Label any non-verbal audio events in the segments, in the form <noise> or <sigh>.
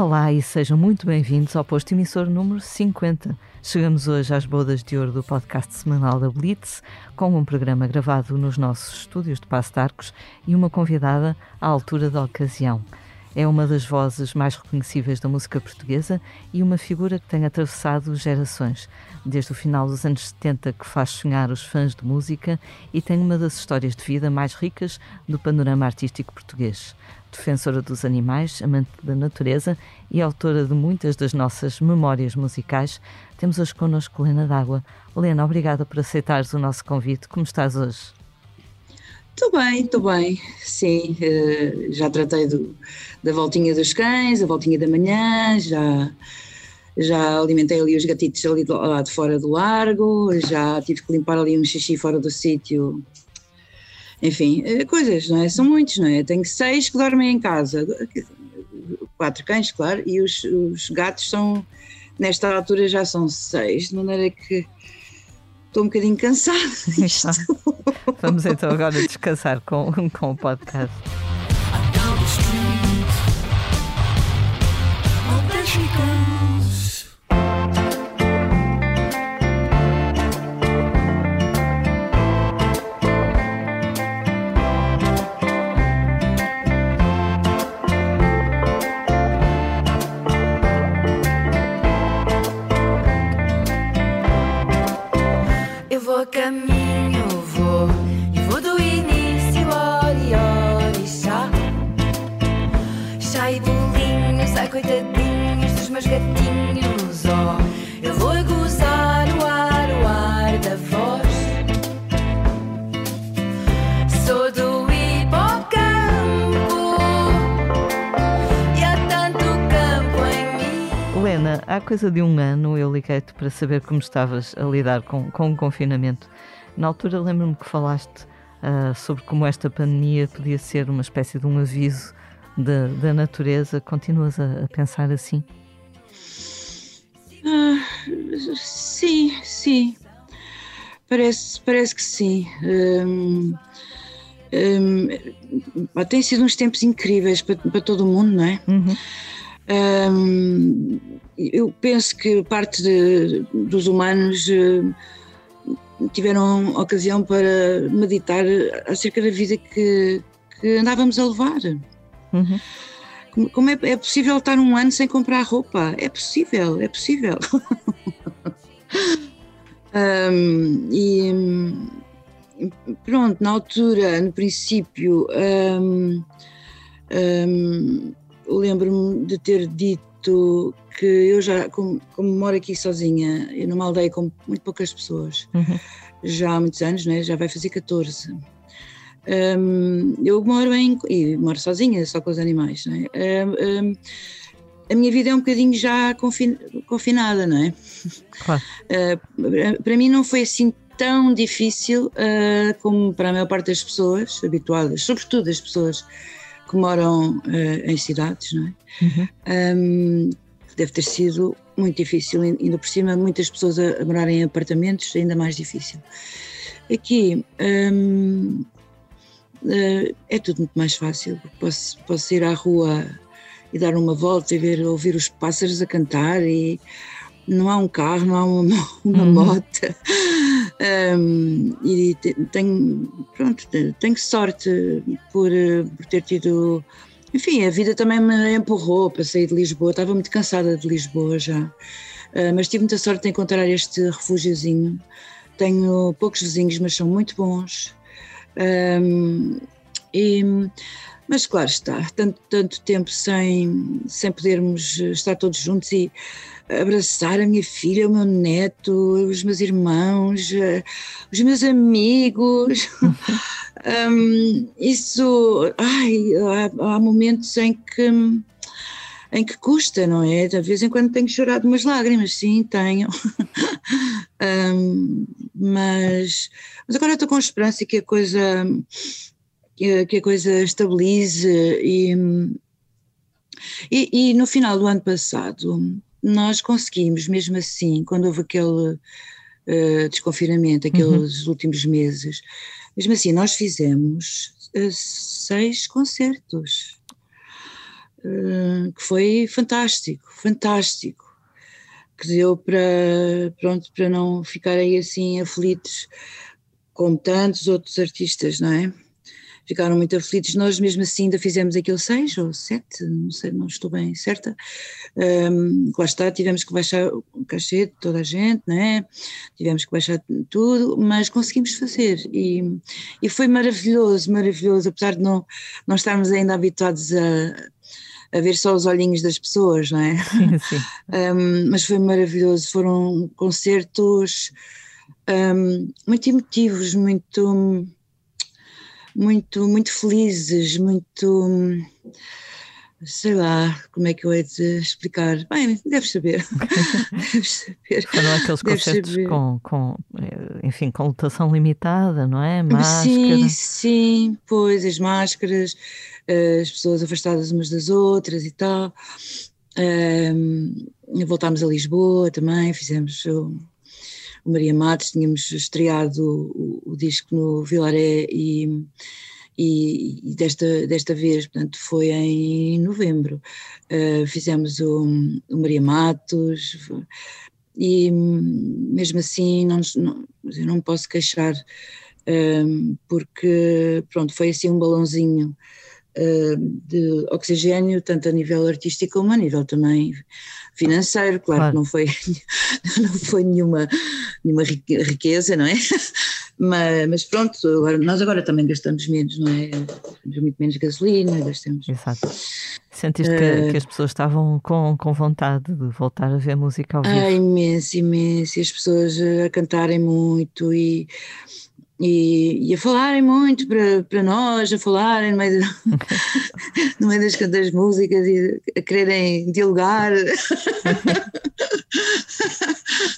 Olá e sejam muito bem-vindos ao posto emissor número 50. Chegamos hoje às bodas de ouro do podcast semanal da Blitz, com um programa gravado nos nossos estúdios de Passo de Arcos e uma convidada à altura da ocasião. É uma das vozes mais reconhecíveis da música portuguesa e uma figura que tem atravessado gerações, desde o final dos anos 70 que faz sonhar os fãs de música e tem uma das histórias de vida mais ricas do panorama artístico português defensora dos animais, amante da natureza e autora de muitas das nossas memórias musicais, temos hoje connosco Lena D'Água. Lena, obrigada por aceitares o nosso convite. Como estás hoje? Estou bem, estou bem, sim. Uh, já tratei do, da voltinha dos cães, a voltinha da manhã, já, já alimentei ali os gatitos ali do, lá de fora do largo, já tive que limpar ali um xixi fora do sítio enfim, eh, coisas, não é? São muitos, não é? Tenho seis que dormem em casa, quatro cães, claro, e os, os gatos são, nesta altura já são seis, de maneira que estou um bocadinho cansada. Vamos então agora descansar com, com o podcast. Há coisa de um ano eu liguei-te para saber como estavas a lidar com, com o confinamento. Na altura lembro-me que falaste uh, sobre como esta pandemia podia ser uma espécie de um aviso da, da natureza. Continuas a, a pensar assim? Uh, sim, sim. Parece, parece que sim. Um, um, tem sido uns tempos incríveis para, para todo o mundo, não é? Uhum. Eu penso que parte de, dos humanos uh, tiveram ocasião para meditar acerca da vida que, que andávamos a levar. Uhum. Como, como é, é, possível estar um ano sem comprar roupa? É possível, é possível. <laughs> e pronto, na altura, no princípio, um, lembro-me de ter dito que eu já, como, como, moro aqui sozinha, eu numa aldeia com muito poucas pessoas, uhum. já há muitos anos, né? já vai fazer 14. Um, eu moro em. e moro sozinha, só com os animais. Né? Um, um, a minha vida é um bocadinho já confin, confinada, não é? Claro. Uh, <laughs> para mim não foi assim tão difícil uh, como para a maior parte das pessoas habituadas, sobretudo as pessoas que moram uh, em cidades, não é? Uhum. Um, deve ter sido muito difícil, ainda por cima, muitas pessoas a, a morar em apartamentos, ainda mais difícil. Aqui eh, é tudo muito mais fácil, posso, posso ir à rua e dar uma volta e ver, ouvir os pássaros a cantar e não há um carro, não há uma, <laughs> uma uhum. moto. Um, e tenho, pronto, tenho sorte por, por ter tido. Enfim, a vida também me empurrou para sair de Lisboa. Estava muito cansada de Lisboa já, uh, mas tive muita sorte de encontrar este refúgiozinho. Tenho poucos vizinhos, mas são muito bons. Um, e, mas claro está, tanto, tanto tempo sem, sem podermos estar todos juntos e abraçar a minha filha, o meu neto, os meus irmãos, eh, os meus amigos. <laughs> um, isso, ai, há, há, momentos em que em que custa, não é? De vez em quando tenho chorado umas lágrimas, sim, tenho. <laughs> um, mas, mas agora estou com esperança que a coisa que, que a coisa estabilize e, e, e no final do ano passado nós conseguimos, mesmo assim, quando houve aquele uh, desconfinamento, aqueles uhum. últimos meses, mesmo assim, nós fizemos uh, seis concertos. uh, que foi fantástico, fantástico, que deu para, pronto, para não ficarem assim aflitos como tantos outros artistas, não é? Ficaram muito aflitos. Nós mesmo assim ainda fizemos aquilo seis ou sete, não sei, não estou bem certa. Um, lá está, tivemos que baixar o cachê de toda a gente, né? tivemos que baixar tudo, mas conseguimos fazer e, e foi maravilhoso, maravilhoso, apesar de não, não estarmos ainda habituados a a ver só os olhinhos das pessoas, não é? Sim, sim. <laughs> Um, mas foi maravilhoso, foram concertos um, muito emotivos, muito muito, muito felizes, muito sei lá, como é que eu hei de explicar? Bem, deves saber. <laughs> deves saber. Foram aqueles concertos com, com, eh, enfim, com lotação limitada, não é? Máscara. Sim, sim, pois, as máscaras, eh, as pessoas afastadas umas das outras e tal. Um, voltámos a Lisboa também, fizemos Maria Matos, tínhamos estreado o, o disco no Vilaré e, e, e, desta, desta vez, portanto, foi em novembro. Uh, fizemos o, o, Maria Matos e mesmo assim não, não, eu não posso queixar uh, porque, pronto, foi assim um balãozinho de oxigênio, tanto a nível artístico como a nível também financeiro, claro, claro. que não foi, <laughs> não foi nenhuma, nenhuma riqueza, não é? <laughs> Mas, mas, pronto, agora, nós agora também gastamos menos, não é? Gastamos muito menos gasolina, gastamos. Exato. Sentiste uh, que, eh, que, as pessoas estavam com, com vontade de voltar a ver música ao vivo? Ah, imenso, imenso. E as pessoas a cantarem muito e e, e, a falarem muito para, para nós, a falarem no meio, de, <laughs> no meio das, das músicas e a quererem dialogar. <laughs>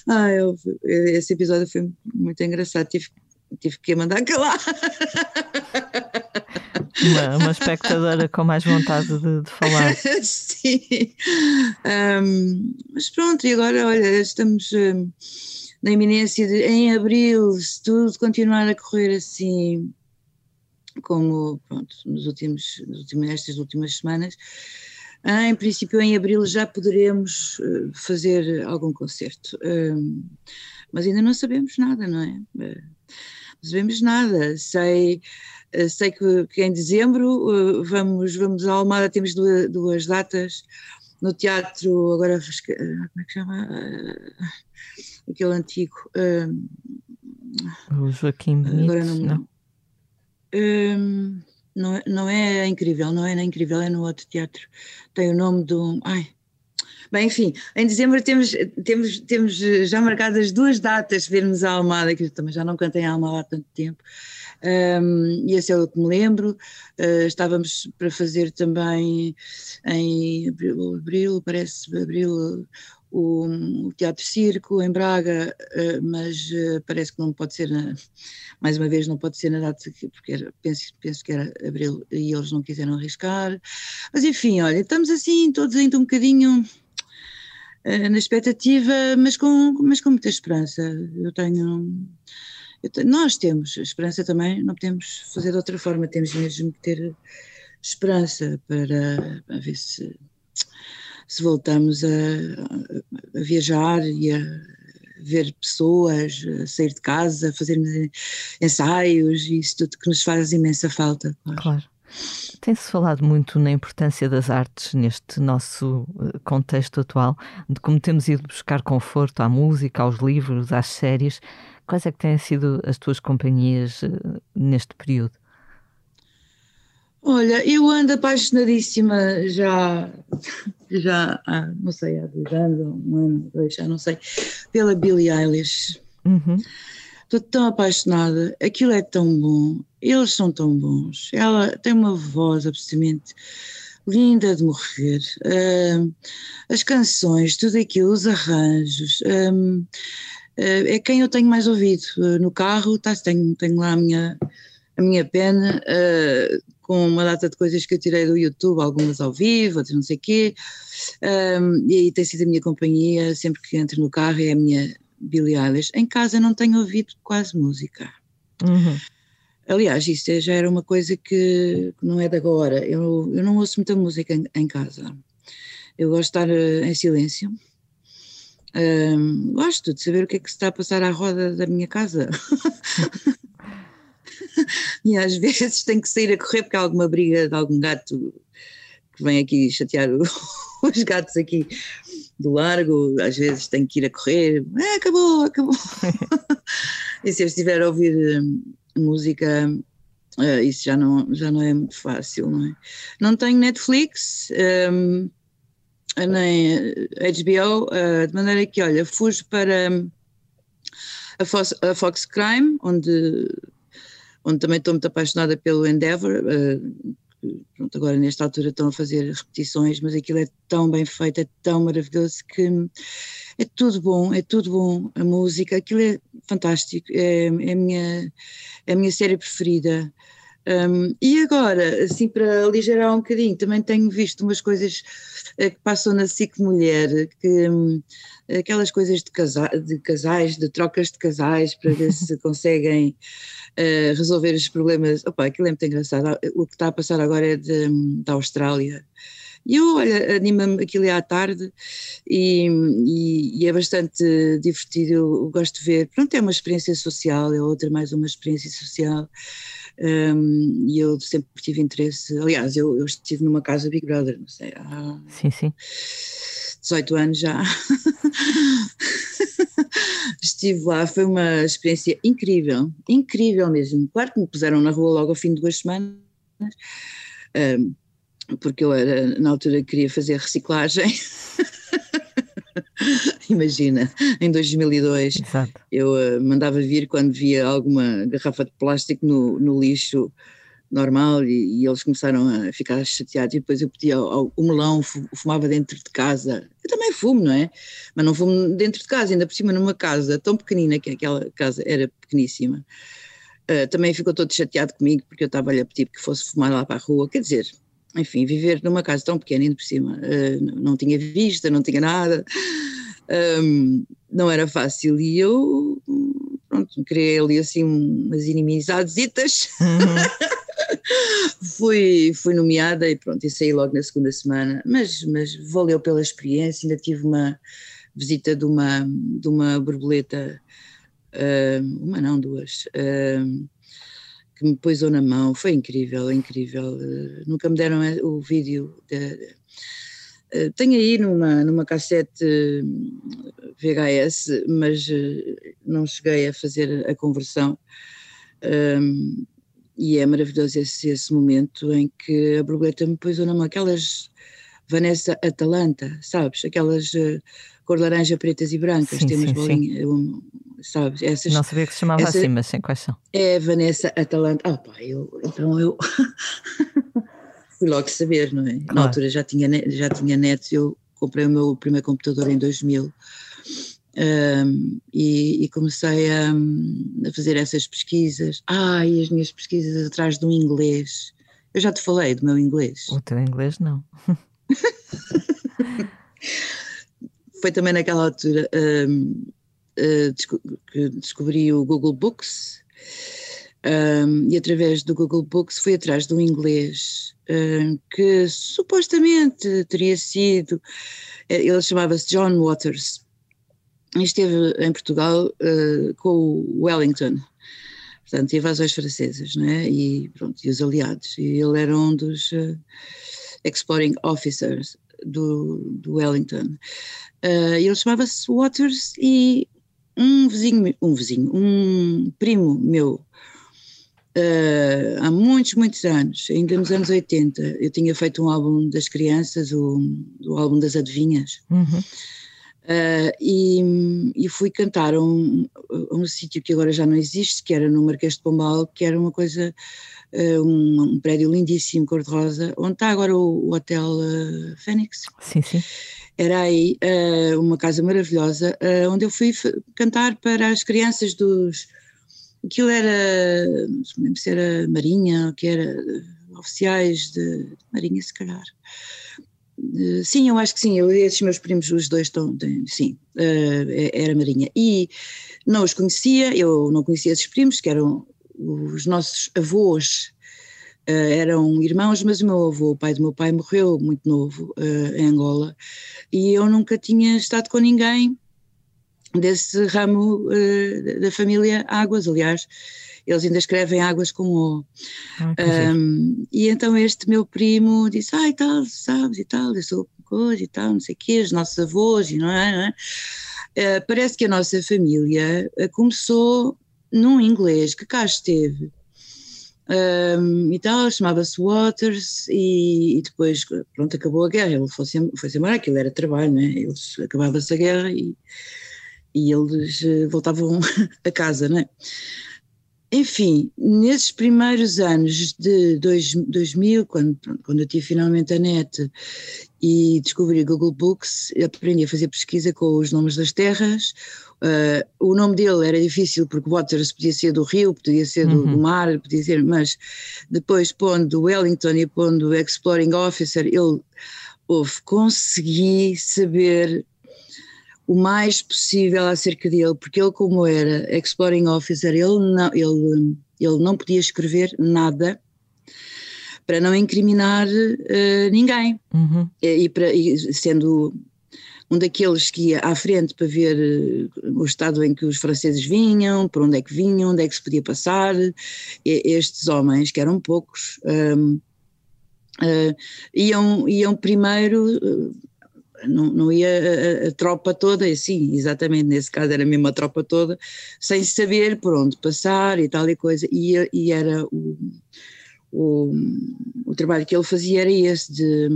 ah, eu, esse episódio foi muito engraçado, tive, tive que mandar calar. Uma, uma espectadora com mais vontade de, de falar. <laughs> Sim. Um, mas pronto, e agora, olha, estamos. Um, na iminência de, em abril, se tudo continuar a correr assim, como pronto, nos últimos, nestas últimas semanas, em princípio em abril já poderemos eh, fazer algum concerto, mas ainda não sabemos nada, não é? Eh, não sabemos nada, sei, eh, sei que, que em dezembro vamos, vamos à Almada, temos duas, duas datas no teatro, agora como é que chama? Aquele antigo. Um, o Joaquim Benito, agora não, não. Um, não, é, não é incrível, não é na incrível, é no outro teatro. Tem o nome de um. Ai. Bem, enfim, em dezembro temos, temos, temos já marcadas duas datas vermos a Almada, que eu também já não cantei a Almada há tanto tempo. Um, e esse é o que me lembro. Uh, estávamos para fazer também em abril parece abril, o, Teatro Circo em Braga, uh, mas uh, parece que não pode ser, na, mais uma vez, não pode ser na data, porque era, penso, penso que era abril e eles não quiseram arriscar. Mas enfim, olha, estamos assim, todos ainda um bocadinho na expectativa, mas com, mas com muita esperança. Eu tenho, eu. Nós temos esperança também, não podemos fazer de outra forma, temos mesmo que ter esperança para, para ver se se voltamos a, a viajar e a ver pessoas, a sair de casa, a fazermos ensaios e isso tudo que nos faz imensa falta. Claro. claro. Tem-se falado muito na importância das artes neste nosso eh, contexto atual, de como temos ido buscar conforto à música, aos livros, às séries. Quais é que têm sido as tuas companhias eh, neste período? Olha, eu ando apaixonadíssima já, já há, não sei, há dois anos, um ano, dois, já não sei, pela Billie Eilish. Uhum. Estou tão apaixonada, aquilo é tão bom, eles são tão bons, ela tem uma voz absolutamente linda de morrer. Uh, as canções, tudo aquilo, os arranjos. Uh, uh, é quem eu tenho mais ouvido. no carro, tá, tenho, tenho lá a minha, a minha pena com uma data de coisas que eu tirei do YouTube, algumas ao vivo, outras não sei o quê, um, e aí tem sido a minha companhia, sempre que entro no carro é a minha Billie Eilish. Em casa não tenho ouvido quase música. Uhum. Aliás, isso já era uma coisa que não é de agora. Eu, eu não ouço muita música em, em casa. Eu gosto de estar uh, em silêncio. Uh, gosto de saber o que é que se está a passar à roda da minha casa. <laughs> <laughs> e às vezes tenho que sair a correr porque há alguma briga de algum gato que vem aqui chatear o, <laughs> os gatos aqui do largo. Às vezes tenho que ir a correr. Ah, acabou, acabou. <laughs> e se eu estiver a ouvir música, uh, isso já não, já não é muito fácil, não é? Não tenho Netflix, um, nem HBO, uh, eh, de maneira que, olha, fujo para a Fox, a Fox Crime, onde, onde também estou muito apaixonada pelo Endeavour, uh, pronto, agora nesta altura estão a fazer repetições, mas aquilo é tão bem feito, é tão maravilhoso que é tudo bom, é tudo bom. A música, aquilo é fantástico, é, é a, minha, é a minha série preferida. Um, e agora, assim para aligerar um bocadinho, também tenho visto umas coisas uh, que passam na SIC Mulher, que, um, aquelas coisas de, casa, de, casais, de trocas de casais, para ver se <laughs> conseguem uh, resolver os problemas. Opa, aquilo é muito engraçado. O que está a passar agora é de, da Austrália. E eu, olha, anima-me aquilo é à tarde e, e, e, é bastante divertido, eu gosto de ver. Pronto, é uma experiência social, é outra mais uma experiência social. Um, e eu sempre tive interesse. Aliás, eu, eu, estive numa casa Big Brother, não sei, há sim, sim. 18 anos já. <laughs> estive lá, foi uma experiência incrível, incrível mesmo. Claro que me puseram na rua logo ao fim de duas semanas. Um, porque eu era, na altura queria fazer reciclagem. <laughs> Imagina, em 2002 Exato. eu uh, mandava vir quando via alguma garrafa de plástico no, no lixo normal e, e, eles começaram a ficar chateados e depois eu pedia ao, o melão, fumava dentro de casa. Eu também fumo, não é? Mas não fumo dentro de casa, ainda por cima numa casa tão pequenina que aquela casa era pequeníssima. Uh, também ficou todo chateado comigo porque eu estava-lhe a pedir que fosse fumar lá para a rua, quer dizer, enfim, viver numa casa tão pequena, ainda por cima, uh, não tinha vista, não tinha nada, um, não era fácil. E eu, pronto, criei ali assim umas inimizades. Uhum. <laughs> fui, fui nomeada e pronto, e saí logo na segunda semana, mas, mas valeu pela experiência, ainda tive uma visita de uma, de uma borboleta, uh, uma não, duas, uh, que me pôs na mão, foi incrível, incrível. Uh, nunca me deram o vídeo. De, uh, tenho aí numa, numa cassete VHS, mas uh, não cheguei a fazer a conversão. Um, e é maravilhoso esse, esse momento em que a borboleta me pôs na mão aquelas Vanessa Atalanta, sabes? Aquelas cor laranja, pretas e brancas, sim, temos bolinhas, um, sabes? Essas, não sabia que se chamava essa, assim, mas sem quais são? É Vanessa Atalanta. Ah, pá, eu, então eu <laughs> fui logo saber, não é? Claro. Na altura já tinha, já tinha net, eu comprei o meu primeiro computador em 2000 um, e, e, comecei a, a, fazer essas pesquisas. Ah, e as minhas pesquisas atrás do inglês. Eu já te falei do meu inglês. O teu inglês não. <laughs> foi também naquela altura um, uh, que descobri o Google Books um, e através do Google Books fui atrás um inglês um, que supostamente teria sido, eh, ele chamava-se John Waters, e esteve em Portugal uh, com o Wellington, portanto, invasões francesas, não é? E, pronto, e os aliados, e ele era um dos uh, exploring officers do, do Wellington. Uh, ele chamava-se Waters e um vizinho, um vizinho, um primo meu, uh, há muitos, muitos anos, ainda nos anos 80, eu tinha feito um álbum das crianças, o, o álbum das adivinhas. Uhum. Uh, e, e, fui cantar a um, um sítio que agora já não existe, que era no Marquês de Pombal, que era uma coisa, uh, um, um, prédio lindíssimo, cor-de-rosa, onde está agora o, o Hotel Fênix. Sim, sim era aí uma casa maravilhosa, onde eu fui cantar para as crianças dos. Aquilo era, não lembro se era Marinha, que era oficiais de, Marinha, se calhar. Uh, sim, eu acho que sim, eu, esses meus primos, os dois estão, sim, era Marinha. E não os conhecia, eu não conhecia esses primos, que eram os nossos avós eram irmãos, mas o meu avô, o pai do meu pai, morreu muito novo em Angola e eu nunca tinha estado com ninguém desse ramo da família Águas, aliás. Eles ainda escrevem águas com O. Ah, um, e então este meu primo disse: Ai, tal, sabes e tal, eu sou coisa e tal, não sei o quê, os nossos avós, e não é? Não é? Uh, parece que a nossa família uh, começou num inglês que cá esteve um, e tal, chamava-se Waters e, e, depois, pronto, acabou a guerra, ele foi-se foi embora, aquilo era trabalho, né? acabava-se a guerra e, e eles uh, voltavam <laughs> a casa, né? Enfim, nesses primeiros anos de dois, 2000, quando, quando eu tive finalmente a net e descobri Google Books, aprendi a fazer pesquisa com os nomes das terras. Uh, o nome dele era difícil porque Waters podia ser do rio, podia ser do, uhum. do mar, podia ser, mas depois pondo Wellington e pondo Exploring Officer, ele houve, consegui saber o mais possível acerca dele, porque ele como era Exploring Officer, ele não, ele, ele não podia escrever nada para não incriminar uh, ninguém. Uhum. E, e, para, e, sendo um daqueles que ia à frente para ver uh, o estado em que os franceses vinham, por onde é que vinham, onde é que se podia passar, e, estes homens, que eram poucos, um, uh, eh, iam, iam primeiro não, não ia a, a, tropa toda, sim, exatamente, nesse caso era mesmo a tropa toda, sem saber por onde passar e tal e coisa, e, e era o, o, o trabalho que ele fazia era esse de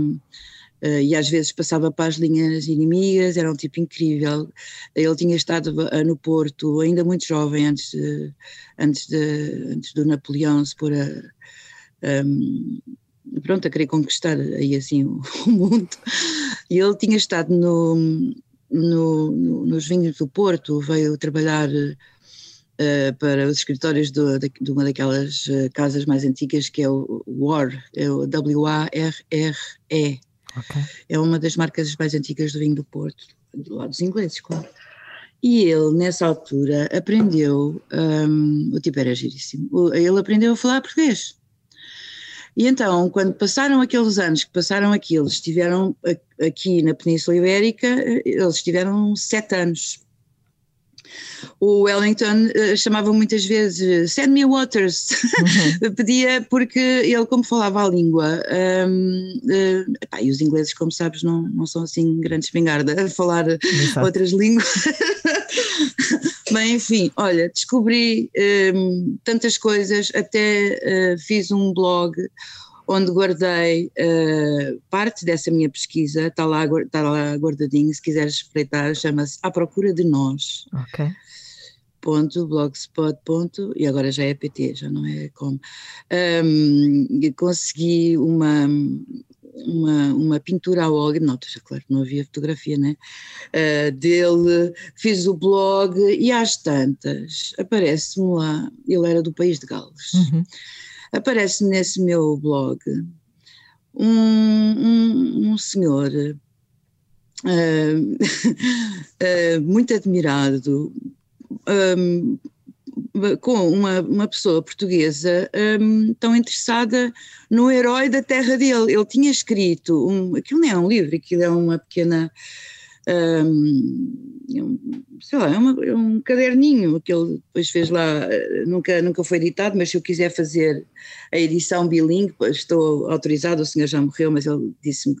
uh, e às vezes passava para as linhas inimigas, era um tipo incrível. Ele tinha estado no Porto ainda muito jovem, antes, de, antes, de, antes do Napoleão se pôr a, um, pronto, a querer conquistar aí assim o, <laughs> o mundo. E ele tinha estado no, no, no, nos vinhos do Porto, veio trabalhar uh, para os escritórios do, de, de, uma daquelas uh, casas mais antigas que é o WAR, é o W-A-R-R-E. Okay. É uma das marcas mais antigas do vinho do Porto, do lado dos ingleses, claro. E ele, nessa altura, aprendeu, um, o tipo era giríssimo, ele aprendeu a falar português. E então, quando passaram aqueles anos que passaram aqui, eles estiveram aqui na Península Ibérica, eles estiveram sete anos. O Wellington uh, chamava muitas vezes Send me waters, uhum. <laughs> pedia porque ele, como falava a língua, um, uh, epá, e os ingleses, como sabes, não, não são assim grandes espingarda a falar Exato. outras línguas. <laughs> Bem, enfim, olha, descobri um, tantas coisas, até uh, fiz um blog onde guardei uh, parte dessa minha pesquisa, está lá, está lá guardadinho, se quiseres espreitar, chama-se À Procura de Nós. Ok. Ponto, blogspot, ponto, e agora já é PT, já não é como. Um, consegui uma, uma, uma pintura ao óleo, não, já claro, não havia fotografia, né? Uh, dele, fiz o blog e às tantas aparece-me lá, ele era do país de Gales, uhum. aparece nesse meu blog um, um, um senhor uh, uh, <laughs> muito admirado, um, com uma, uma pessoa portuguesa um, tão interessada no herói da terra dele. Ele tinha escrito, um, aquilo não é um livro, aquilo é uma pequena. Um, é sei lá, é, uma, é, um caderninho que ele depois fez lá, nunca, nunca foi editado, mas se eu quiser fazer a edição bilingue, estou autorizado, o senhor já morreu, mas ele disse-me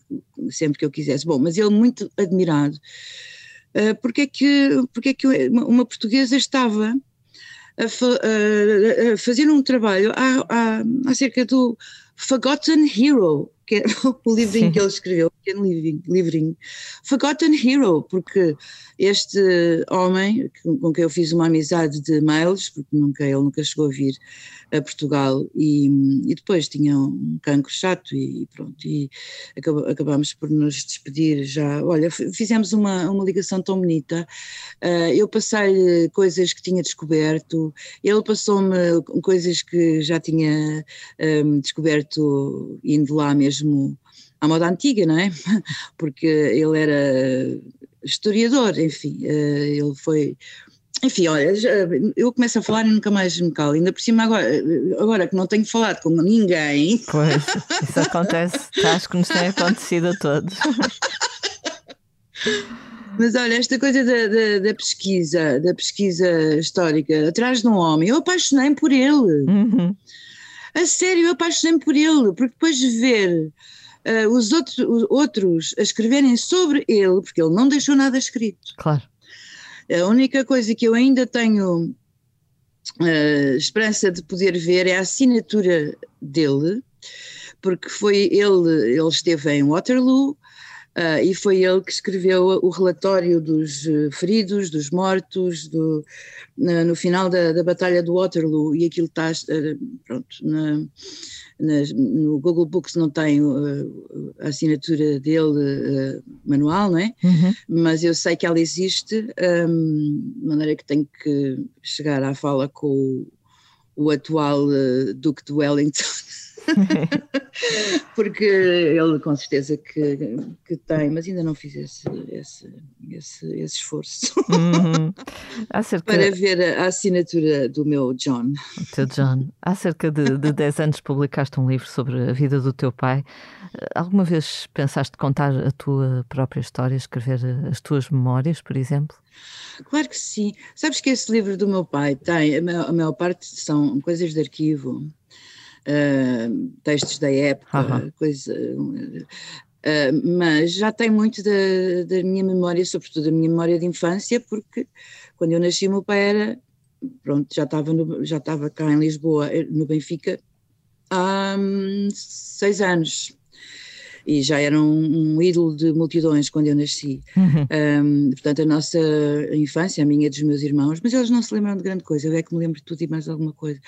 sempre que eu quisesse. Bom, mas ele muito admirado, uh, porque, é que, porque é que uma portuguesa estava a, a, a fazer um trabalho acerca do Forgotten Hero, que é <laughs> o livrinho Sim. que ele escreveu, pequeno livrinho, livrinho, Forgotten Hero, porque este homem, com quem eu fiz uma amizade de mails, porque nunca, ele nunca chegou a vir a Portugal, e, e depois tinha um cancro chato e pronto, e acabámos por nos despedir já, olha, fizemos uma, uma ligação tão bonita, uh, eu passei-lhe coisas que tinha descoberto, ele passou-me coisas que já tinha um, descoberto indo lá mesmo à moda antiga, não é? <laughs> Porque ele era historiador, enfim, eh, ele foi enfim, olha, eu começo a falar e nunca mais me calo. Ainda por cima, agora, agora que não tenho falado com ninguém. Pois, <laughs> isso acontece. Acho que nos tem acontecido a todos. Mas olha, esta coisa da, da, da, pesquisa, da pesquisa histórica, atrás de um homem, eu apaixonei por ele. Uhum. A sério, eu apaixonei por ele, porque depois de ver uh, os, outros, os outros a escreverem sobre ele, porque ele não deixou nada escrito. Claro. A única coisa que eu ainda tenho uh, esperança de poder ver é a assinatura dele, porque foi ele, ele esteve em Waterloo, Uh, e foi ele que escreveu o relatório dos eh, feridos, dos mortos, do, na, no final da, da, Batalha do Waterloo, e aquilo está, uh, pronto, na, na, no Google Books não tem uh, a assinatura dele manual, não é? Uhum. Mas eu sei que ela existe, um, de maneira que tenho que chegar à fala com o, o atual Duque de Wellington <laughs> <laughs> Porque ele com certeza que, que tem, mas ainda não fiz esse, esse, esse, esse esforço uhum. Para ver a, assinatura do meu John. O teu John. Há cerca de, de 10 anos publicaste um livro sobre a vida do teu pai. Alguma vez pensaste contar a tua própria história, escrever as tuas memórias, por exemplo? Claro que sim. Sabes que esse livro do meu pai tem, a maior, a maior parte são coisas de arquivo uh, textos da época, uhum. coisa. Uh, mas já tem muito da, da, minha memória, sobretudo da minha memória de infância, porque quando eu nasci, meu pai era, pronto, já estava, no, já estava cá em Lisboa, eh, no Benfica, há um, seis anos e já era um, um, ídolo de multidões quando eu nasci. Uhum. Um, portanto, a nossa infância, a minha e dos meus irmãos, mas eles não se lembram de grande coisa, eu é que me lembro de tudo e mais alguma coisa.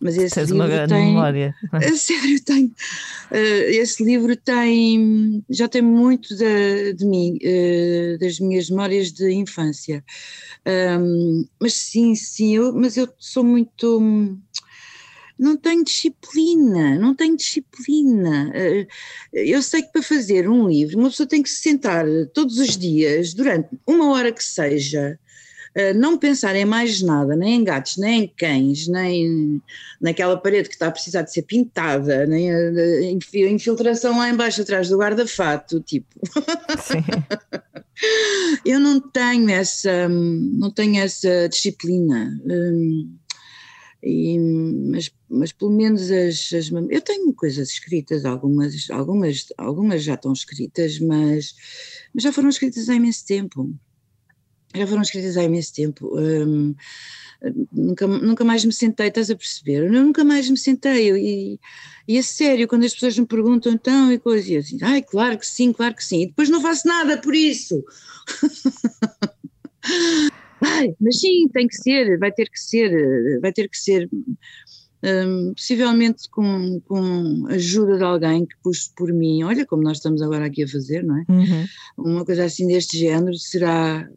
Mas esse Tens livro uma grande tem, memória. <laughs> A sério, tem. Uh, esse livro tem, já tem muito de, de mim, uh, das minhas memórias de infância. Um, mas sim, sim, eu, mas eu sou muito não tenho disciplina, não tenho disciplina. Eh, eu sei que para fazer um livro uma pessoa tem que se sentar todos os dias, durante uma hora que seja, eh, não pensar em mais nada, nem em gatos, nem em cães, nem naquela parede que está a precisar de ser pintada, nem a infiltração lá embaixo atrás do guarda-fato, tipo. Sim. <laughs> Eu não tenho essa, não tenho essa disciplina. Hum, e, mas, mas pelo menos as, as, eu tenho coisas escritas, algumas, algumas, algumas já estão escritas, mas, mas já foram escritas há imenso tempo. Já foram escritas há imenso tempo. Um, nunca, nunca mais me sentei, estás a perceber? Eu nunca mais me sentei. E, e é sério, quando as pessoas me perguntam então e coisas, eu assim, ai, claro que sim, claro que sim. E depois não faço nada por isso. <laughs> Ai, mas sim, tem que ser, vai ter que ser, vai ter que ser, um, possivelmente com, com ajuda de alguém que puxe por mim, olha como nós estamos agora aqui a fazer, não é? Uhum. Uma coisa assim deste género será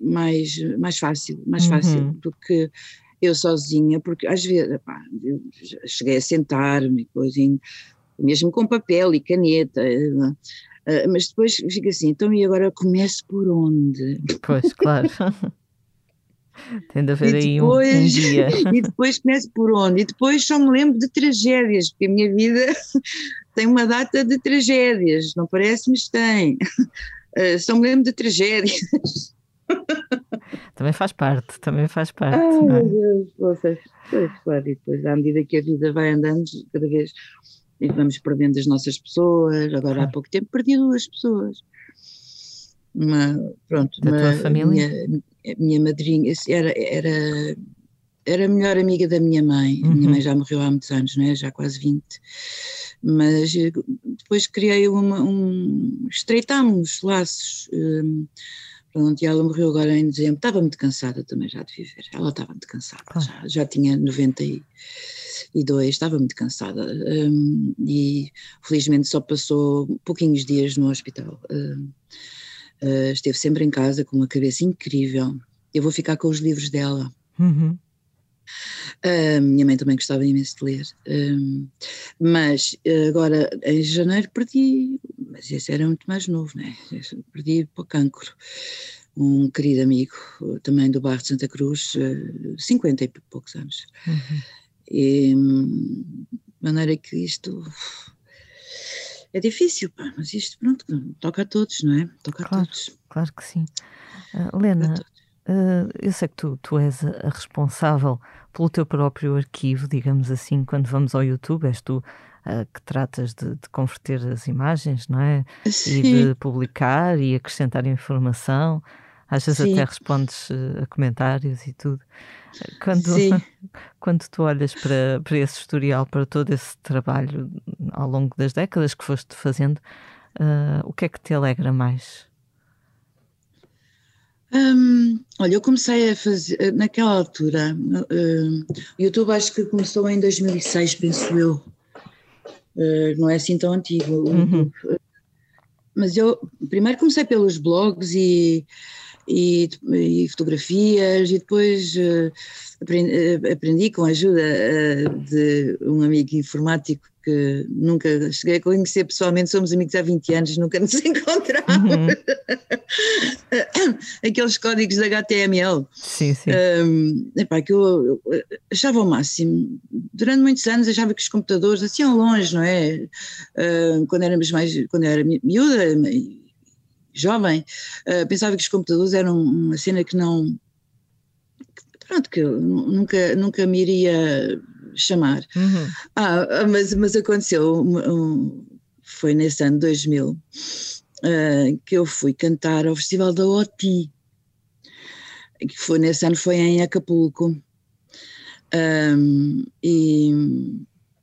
mais, mais fácil, mais uhum. fácil do que eu sozinha, porque às vezes, pá, cheguei a sentar-me, mesmo com papel e caneta, Uh, mas depois fica assim, então e agora começo por onde? Pois, claro. <laughs> Tem de haver aí depois, um, um, dia. <laughs> E depois começo por onde? E depois só me lembro de tragédias, porque a minha vida <laughs> tem uma data de tragédias, não parece, mas tem. Uh, só me lembro de tragédias. Também faz parte, também faz parte. Ai, é? meu Deus, vocês, pois, claro, e depois, à medida que a vida vai andando, cada vez e vamos perdendo as nossas pessoas. Agora, há pouco tempo, perdi duas pessoas. Uma, pronto, da uma, tua família? Minha, minha madrinha era, era, era a melhor amiga da minha mãe. Uhum. Minha mãe já morreu há muitos anos, não é? já quase 20. Mas eh, depois criei uma, um. estreitámos laços. Um, Pronto, e ela morreu agora em dezembro. Estava muito cansada também já de viver. Ela estava muito cansada, já, já tinha 90 e, e dois, estava muito cansada um, e felizmente só passou pouquinhos dias no hospital. Uh, uh, esteve sempre em casa com uma cabeça incrível. Eu vou ficar com os livros dela. Uhum. Uh, minha mãe também gostava imenso de ler, um, mas agora em janeiro perdi, mas esse era muito mais novo, né? Perdi para o cancro. um querido amigo, também do bairro de Santa Cruz, 50 e poucos anos. Uhum. E, de maneira que isto é difícil, pá, mas isto, pronto, toca a todos, não é? Toca claro, a todos. Claro que sim. Uh, Lena, uh, eu sei que tu, tu és a, responsável pelo teu próprio arquivo, digamos assim, quando vamos ao YouTube, és tu uh, que tratas de, de, converter as imagens, não é? Sim. E de publicar e acrescentar informação. Às vezes Sim. até respondes a comentários e tudo. Quando, <laughs> quando tu olhas para, para esse historial, para todo esse trabalho ao longo das décadas que foste fazendo, uh, o que é que te alegra mais? Hum, olha, eu comecei a fazer, naquela altura, uh, o YouTube acho que começou em 2006, penso eu, uh, não é assim tão antigo, uhum. mas eu primeiro comecei pelos blogs e e, e fotografias, e depois uh, aprendi, uh, aprendi, com a ajuda de um amigo informático que nunca cheguei a conhecer pessoalmente, somos amigos há 20 anos, nunca nos <laughs> encontramos. Uhum. Aqueles códigos de HTML. Sim, sim. Um, epá, que eu, eu, achava o máximo. Durante muitos anos achava que os computadores, assim ao longe, não é? Uh, quando éramos mais, quando eu era miúda, jovem, uh, pensava que os computadores eram uma cena que não. Que, pronto, que eu nunca, nunca me iria chamar. Uhum. Ah, ah mas, mas aconteceu, um, foi nesse ano 2000, uh, ah, que eu fui cantar ao Festival da OTI, que foi nesse ano foi em Acapulco. Um, e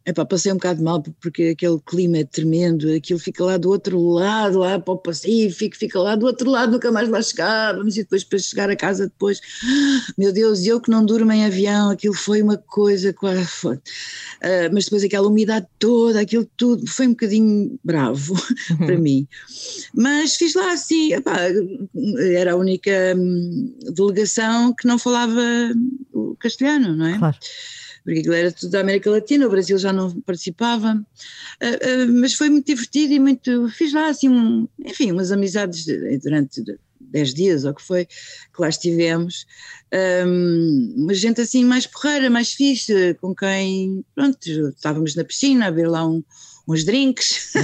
Epá, passei um bocado mal porque aquele clima é tremendo, aquilo fica lá do outro lado, lá para o Pacífico, fica lá do outro lado, nunca mais lá chegávamos e depois para chegar a casa depois, <gasps> meu Deus, eu que não durmo em avião, aquilo foi uma coisa quase, uh, mas depois aquela umidade toda, aquilo tudo, foi um bocadinho bravo <laughs> para uhum. mim, mas fiz lá assim, epá, era a única hum, delegação que não falava o castelhano, não é? Claro porque aquilo era tudo da América Latina, o Brasil já não participava, uh, uh, mas foi muito divertido e muito, fiz lá assim, um, enfim, umas amizades durante dez dias ou que foi, que lá estivemos, um, uma gente assim mais porreira, mais fixe, com quem, pronto, estávamos na piscina a ver lá um, uns drinks. <laughs>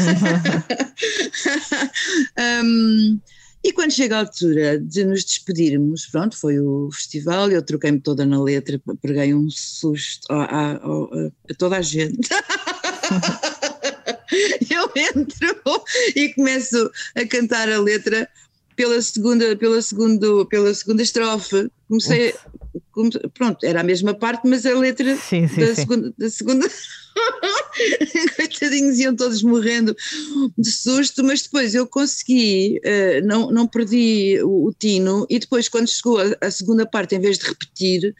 <laughs> um, E quando chega a altura de nos despedirmos, pronto, foi o festival, eu troquei-me toda na letra, preguei um susto a, a, a, a toda a gente. <laughs> eu entro e começo a cantar a letra pela segunda, pela segundo, pela segunda estrofe. Comecei, pronto, era a mesma parte, mas a letra sim, sim, da, sim. Segunda, da segunda. <laughs> Coitadinhos iam todos morrendo de susto, mas depois eu consegui, uh, não, não perdi o, o, tino, e depois, quando chegou a, a segunda parte, em vez de repetir,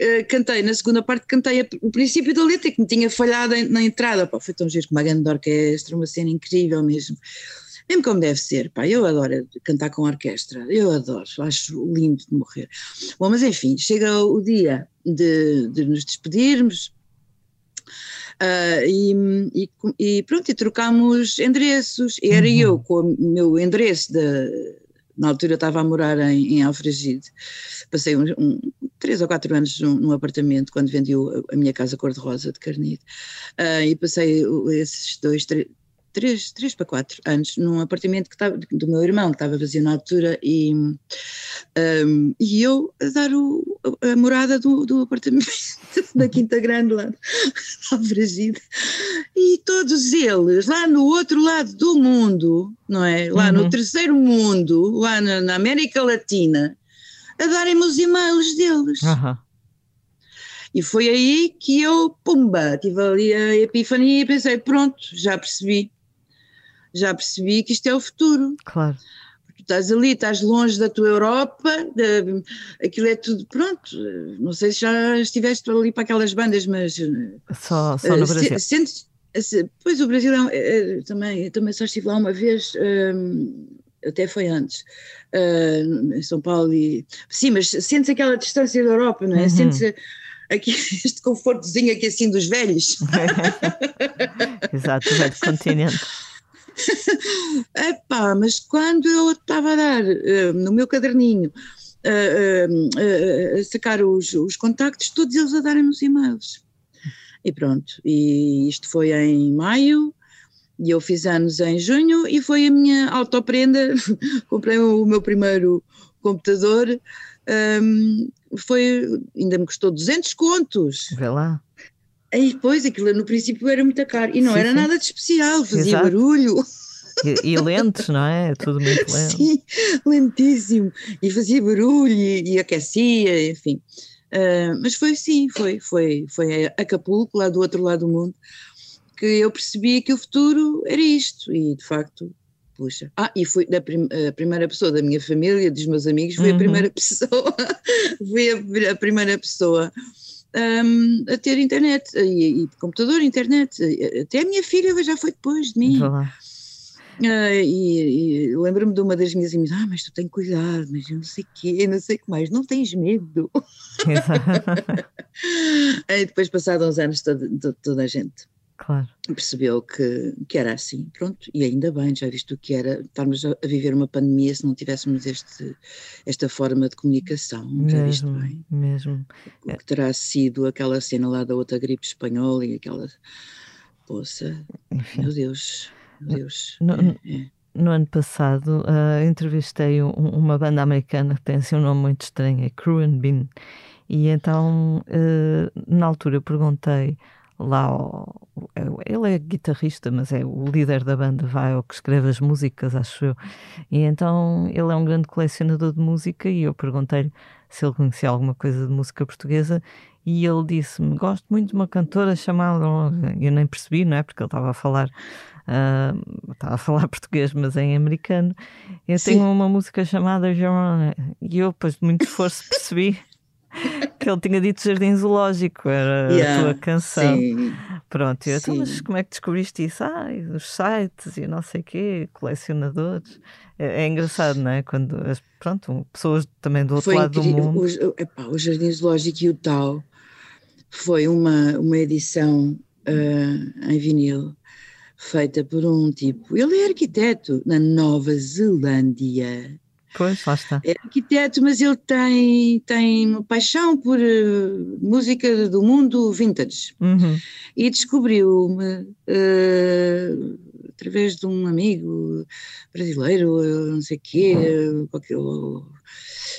uh, cantei na segunda parte, cantei a, o princípio da letra que me tinha falhado em, na entrada. Pá, foi tão giro com uma grande orquestra, uma cena incrível mesmo mesmo como deve ser, pá, eu adoro cantar com orquestra, eu adoro, acho lindo de morrer. Bom, mas enfim, chega o dia de, de nos despedirmos, Uh, e, e, e, pronto, e trocámos endereços. E era uhum. eu com o meu endereço, de, na altura eu estava a morar em, em Alfragide, passei um, um, três ou quatro anos num, num apartamento quando vendi a, a minha casa cor-de-rosa de Carnide, uh, e passei esses dois, três três, três para quatro anos num apartamento que estava, do meu irmão, que estava vazio na altura, e, um, e eu a dar o, a morada do, do apartamento <laughs> da Quinta Grande lá <laughs> na. E todos eles, lá no outro lado do mundo, não é? Lá uhum. no terceiro mundo, lá na, na América Latina, a darem-me os e-mails deles. Uhum. E foi aí que eu, pumba, tive ali a epifania e pensei, pronto, já percebi já percebi que isto é o futuro. Claro. Tu estás ali, estás longe da tua Europa, de, aquilo é tudo pronto. Não sei se já estiveste ali para aquelas bandas, mas. Só, só no uh, Brasil. Sentes, pois o Brasil é, é, também, também só estive lá uma vez. Um, até foi antes, uh, em São Paulo e... Sim, mas sentes aquela distância da Europa, não é? Uhum. Sentes aqui <laughs> este confortozinho aqui assim dos velhos. <laughs> Exato, o velho continente. <laughs> Epá, mas quando eu estava a dar uh, no meu caderninho uh, uh, a sacar os, os contactos, todos eles a darem nos e-mails. E pronto, e isto foi em maio, e eu fiz anos em junho, e foi a minha autoprenda. <laughs> Comprei o meu primeiro computador. Um, foi, ainda me custou 200 contos. Vê lá. E depois aquilo no princípio era muito caro e não sim, era sim. nada de especial, fazia Exato. barulho. E, e, <laughs> lentes, não é? Tudo muito lento. Sim, lentíssimo. E fazia barulho e, e aquecia, enfim. Uh, mas foi sim, foi, foi, foi a Acapulco, lá do outro lado do mundo, que eu percebi que o futuro era isto. E de facto, puxa. Ah, e foi da prim a primeira pessoa da minha família, dos meus amigos, foi uhum. a primeira <laughs> pessoa, foi a, a primeira pessoa um, a ter internet, e, e, computador, internet. Até a minha filha já foi depois de mim. Uh, e, e lembro-me de uma das minhas amigas, ah, mas tu tens cuidado, mas eu não sei o quê, não sei o que mais, não tens medo. e <laughs> depois, passados uns anos, toda, toda a gente Claro. Percebeu que, que era assim, pronto, e ainda bem, já visto o que era estarmos a, viver uma pandemia se não tivéssemos este, esta forma de comunicação, mesmo, já visto bem. Mesmo. O que terá sido aquela cena lá da outra gripe espanhola e aquela. Poça, Enfim. meu Deus, meu Deus. No, é, é. no ano passado uh, entrevistei um, uma banda americana que tem assim um nome muito estranho, é Crew and Bean, e então uh, na altura eu perguntei lá ele é guitarrista, mas é o líder da banda, vai ao que escreve as músicas, acho eu. E então ele é um grande colecionador de música e eu perguntei-lhe se ele conhecia alguma coisa de música portuguesa e ele disse-me: Gosto muito de uma cantora chamada. Eu nem percebi, não é? Porque ele estava a falar. Uh, estava a falar <laughs> português, mas em americano. Eu Sim. tenho uma música chamada Joan e eu, depois de muito esforço, percebi <laughs> que ele tinha dito Jardim Zoológico, era yeah, a tua canção. Sim, Pronto, eu, então, mas como é que descobriste isso? Ah, os sites e não sei o quê, colecionadores. É, é, engraçado, não é? Quando, as, pronto, pessoas também do outro foi lado incrível. do mundo. O, epá, o Jardim Zoológico e o Tal foi uma, uma edição uh, em vinil feita por um tipo, ele é arquiteto na Nova Zelândia Pois, lá está. É arquiteto, mas ele tem, tem uma paixão por uh, música do mundo vintage. Uhum. E descobriu-me, uh, através de um amigo brasileiro, não sei o quê, qualquer,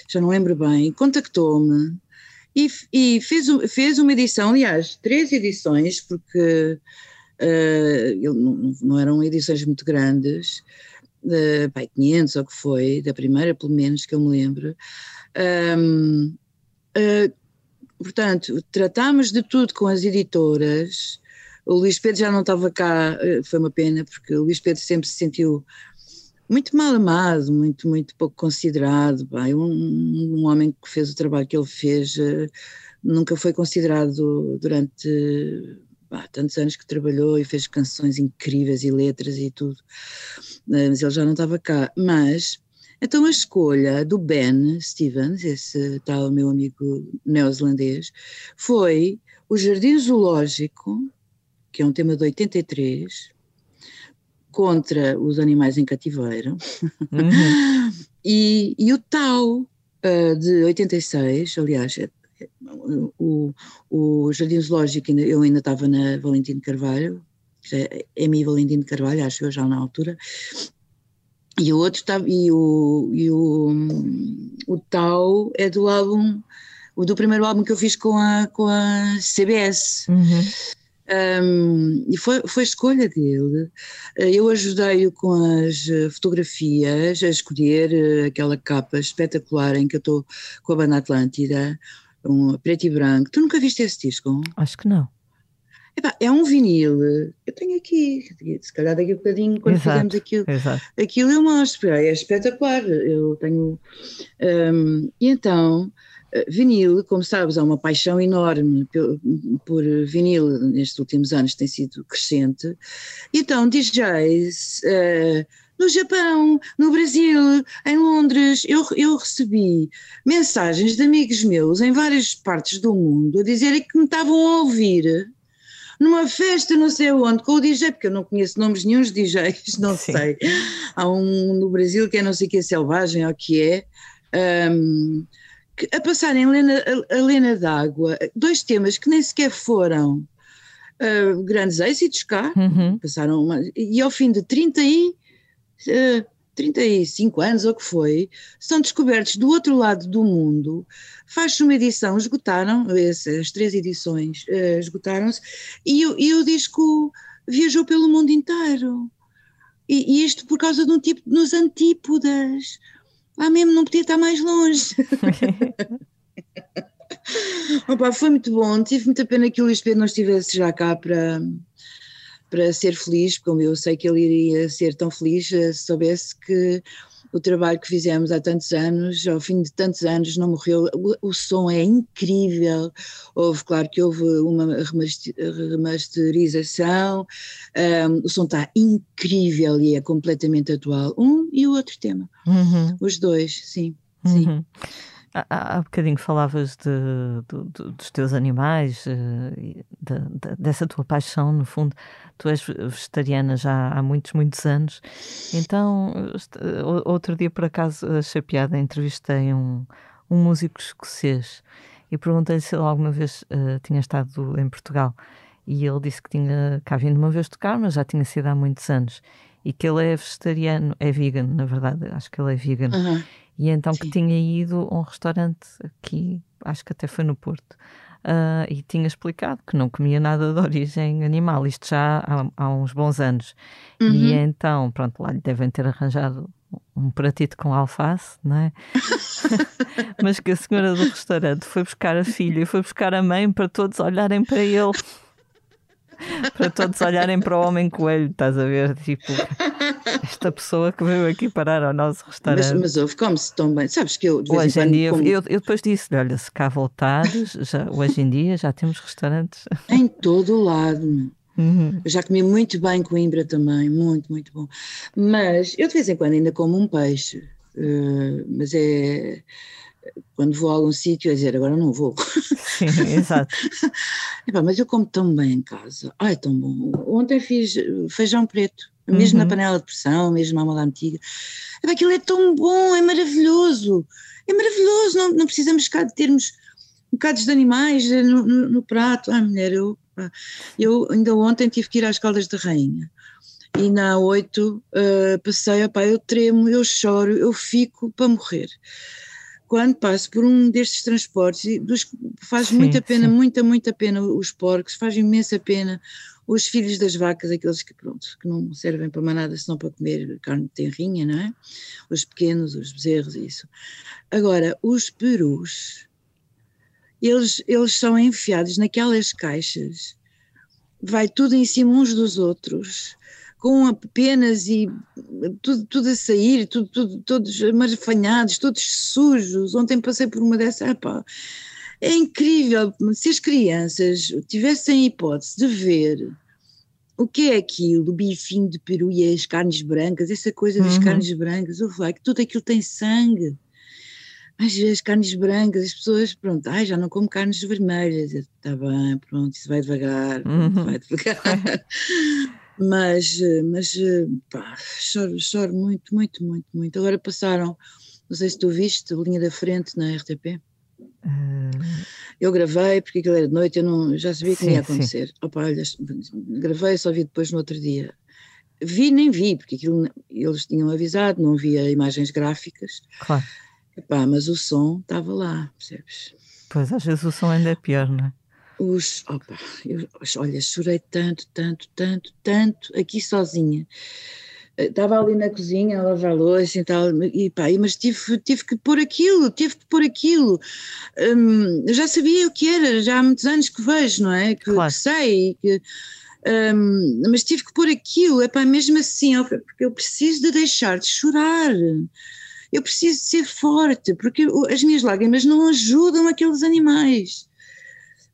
já não lembro bem, contactou-me e, e, fez, fez uma edição, aliás, três edições, porque uh, não, não eram edições muito grandes, uh, pai, 500 ou que foi, da primeira pelo menos que eu me lembro. Um, uh, portanto, tratámos de tudo com as editoras. O Luís Pedro já não estava cá, uh, foi uma pena, porque o Luís Pedro sempre se sentiu muito mal amado, muito, muito pouco considerado. Bem, um, um homem que fez o trabalho que ele fez uh, nunca foi considerado durante há tantos anos que trabalhou e fez canções incríveis e letras e tudo, eh, mas ele já não estava cá. Mas, então a escolha do Ben Stevens, esse tal meu amigo neozelandês, foi o Jardim Zoológico, que é um tema de 83, contra os animais em cativeiro, uhum. <laughs> e, e o Tau, uh, de 86, aliás, o, o Jardim Zoológico, eu ainda estava na Valentim Carvalho, é Emi Valentim Carvalho, acho eu já na altura, e o outro estava, e o, e o, o Tau é do álbum, o do primeiro álbum que eu fiz com a, com a CBS. Uhum. Um, e foi, foi escolha dele. Eu ajudei-o com as fotografias, a escolher eh, aquela capa espetacular em que eu estou com a banda Atlântida, um preto e branco. Tu nunca viste esse disco? Acho que não. Epá, é um vinil, eu tenho aqui, se calhar daqui a bocadinho, quando exato, fizemos aquilo, exato. aquilo eu mostro, é espetacular. Eu tenho. Um, e então, eh, vinil, como sabes, há uma paixão enorme por, por vinil nestes últimos anos, tem sido crescente. Então, DJs. Uh, no Japão, no Brasil, em Londres. Eu, eu recebi mensagens de amigos meus em várias partes do mundo a dizerem que me estavam a ouvir numa festa não sei onde, com o DJ, porque eu não conheço nomes nenhum de DJs, não Sim. sei. Há um no Brasil que é não sei que é selvagem, ou o que é. Um, a passarem a Lena, a Lena d'Água, dois temas que nem sequer foram uh, grandes êxitos cá, uhum. passaram uma, e ao fim de 30 e, 35 anos ou que foi, são descobertos do outro lado do mundo, faz-se uma edição, esgotaram, as três edições uh, esgotaram-se, e, e o disco viajou pelo mundo inteiro. E, e, isto por causa de um tipo nos antípodas. Lá mesmo não podia estar mais longe. <laughs> Opa, foi muito bom. Tive muita pena que o Luís Pedro não estivesse já cá para, para ser feliz, como eu sei que ele iria ser tão feliz se soubesse que o trabalho que fizemos há tantos anos, ao fim de tantos anos, não morreu. O, o som é incrível. Houve, claro que houve uma remasterização, um, o som está incrível e é completamente atual. Um e o outro tema. Uhum. Os dois, sim. sim. Há, há bocadinho falavas de, de, de, dos teus animais, eh, de, dessa tua paixão, no fundo. Tu és vegetariana já há muitos, muitos anos. Então, outro dia, por acaso, achei piada, entrevistei um, um músico escocês e perguntei-lhe se ele alguma vez uh, tinha estado em Portugal. E ele disse que tinha cá vindo uma vez tocar, mas já tinha sido há muitos anos. E que ele é vegetariano, é vegan, na verdade, acho que ele é vegan. Uhum. E então Sim. que tinha ido a um restaurante aqui, acho que até foi no Porto, uh, e tinha explicado que não comia nada de origem animal, isto já há, há uns bons anos. Uhum. E então, pronto, lá lhe devem ter arranjado um pratito com alface, não é? <laughs> Mas que a senhora do restaurante foi buscar a filha e foi buscar a mãe para todos olharem para ele. <laughs> para todos olharem para o homem coelho, estás a ver? Tipo, esta pessoa que veio aqui parar ao nosso restaurante. Mas, mas houve, come-se tão bem. Sabes que eu. De hoje em, em dia, como... eu, eu, depois disse: olha, se cá voltares, já, hoje em dia já temos restaurantes. <laughs> Em todo o lado. Uhum. Eu já comi muito bem Coimbra também, muito, muito bom. Mas eu de vez em quando ainda como um peixe, uh, mas é quando vou a algum sítio a dizer agora não vou. Sim, exato. <laughs> Epá, mas eu como tão bem em casa. Ai, tão bom. Ontem fiz feijão preto mesmo uhum. na panela de pressão, mesmo na moda antiga. Aquilo é tão bom, é maravilhoso, é maravilhoso, não, não precisamos cá de termos bocados de animais no, no, no prato. Ai, mulher, eu, eu ainda ontem tive que ir às Caldas da Rainha e na 8 uh, passei, opá, eu tremo, eu choro, eu fico para morrer. Quando passo por um destes transportes, dos, faz sim, muita pena, sim. muita, muita pena os porcos, faz imensa pena os filhos das vacas, aqueles que, pronto, que não servem para mais nada senão para comer carne de tenrinha, não é? Os pequenos, os bezerros, isso. Agora, os perus, eles, eles são enfiados naquelas caixas, vai tudo em cima uns dos outros, com penas e tudo, tudo a sair, tudo, tudo, todos marfanhados, todos sujos. Ontem passei por uma dessas, epá, é incrível se as crianças tivessem a hipótese de ver o que é aquilo, o bifinho de peru e as carnes brancas, essa coisa das uhum. carnes brancas, eu falei que tudo aquilo tem sangue. Mas as carnes brancas, as pessoas, pronto, ai, já não como carnes vermelhas. Está bem, pronto, isso vai devagar, uhum. vai devagar. <laughs> mas, mas, pá, choro, choro muito, muito, muito, muito. Agora passaram, não sei se tu viste, a linha da frente na RTP. Eu gravei porque aquilo era de noite, eu não, já sabia que sim, ia acontecer. Opa, olha, gravei, só vi depois no outro dia. Vi, nem vi, porque aquilo eles tinham avisado, não havia imagens gráficas. Claro. Epá, mas o som estava lá, percebes? Pois, às vezes o som ainda é pior, não é? Os, opa, eu, olha, chorei tanto, tanto, tanto, tanto, aqui sozinha estava ali na cozinha a lavar louça e tal, e pá, mas tive, tive que pôr aquilo, tive que pôr aquilo. Hum, já sabia o que era, já há muitos anos que vejo, não é? Que, claro. que sei, que, hum, mas tive que pôr aquilo, é pá, mesmo assim, porque eu preciso de deixar de chorar. Eu preciso de ser forte, porque as minhas lágrimas não ajudam aqueles animais.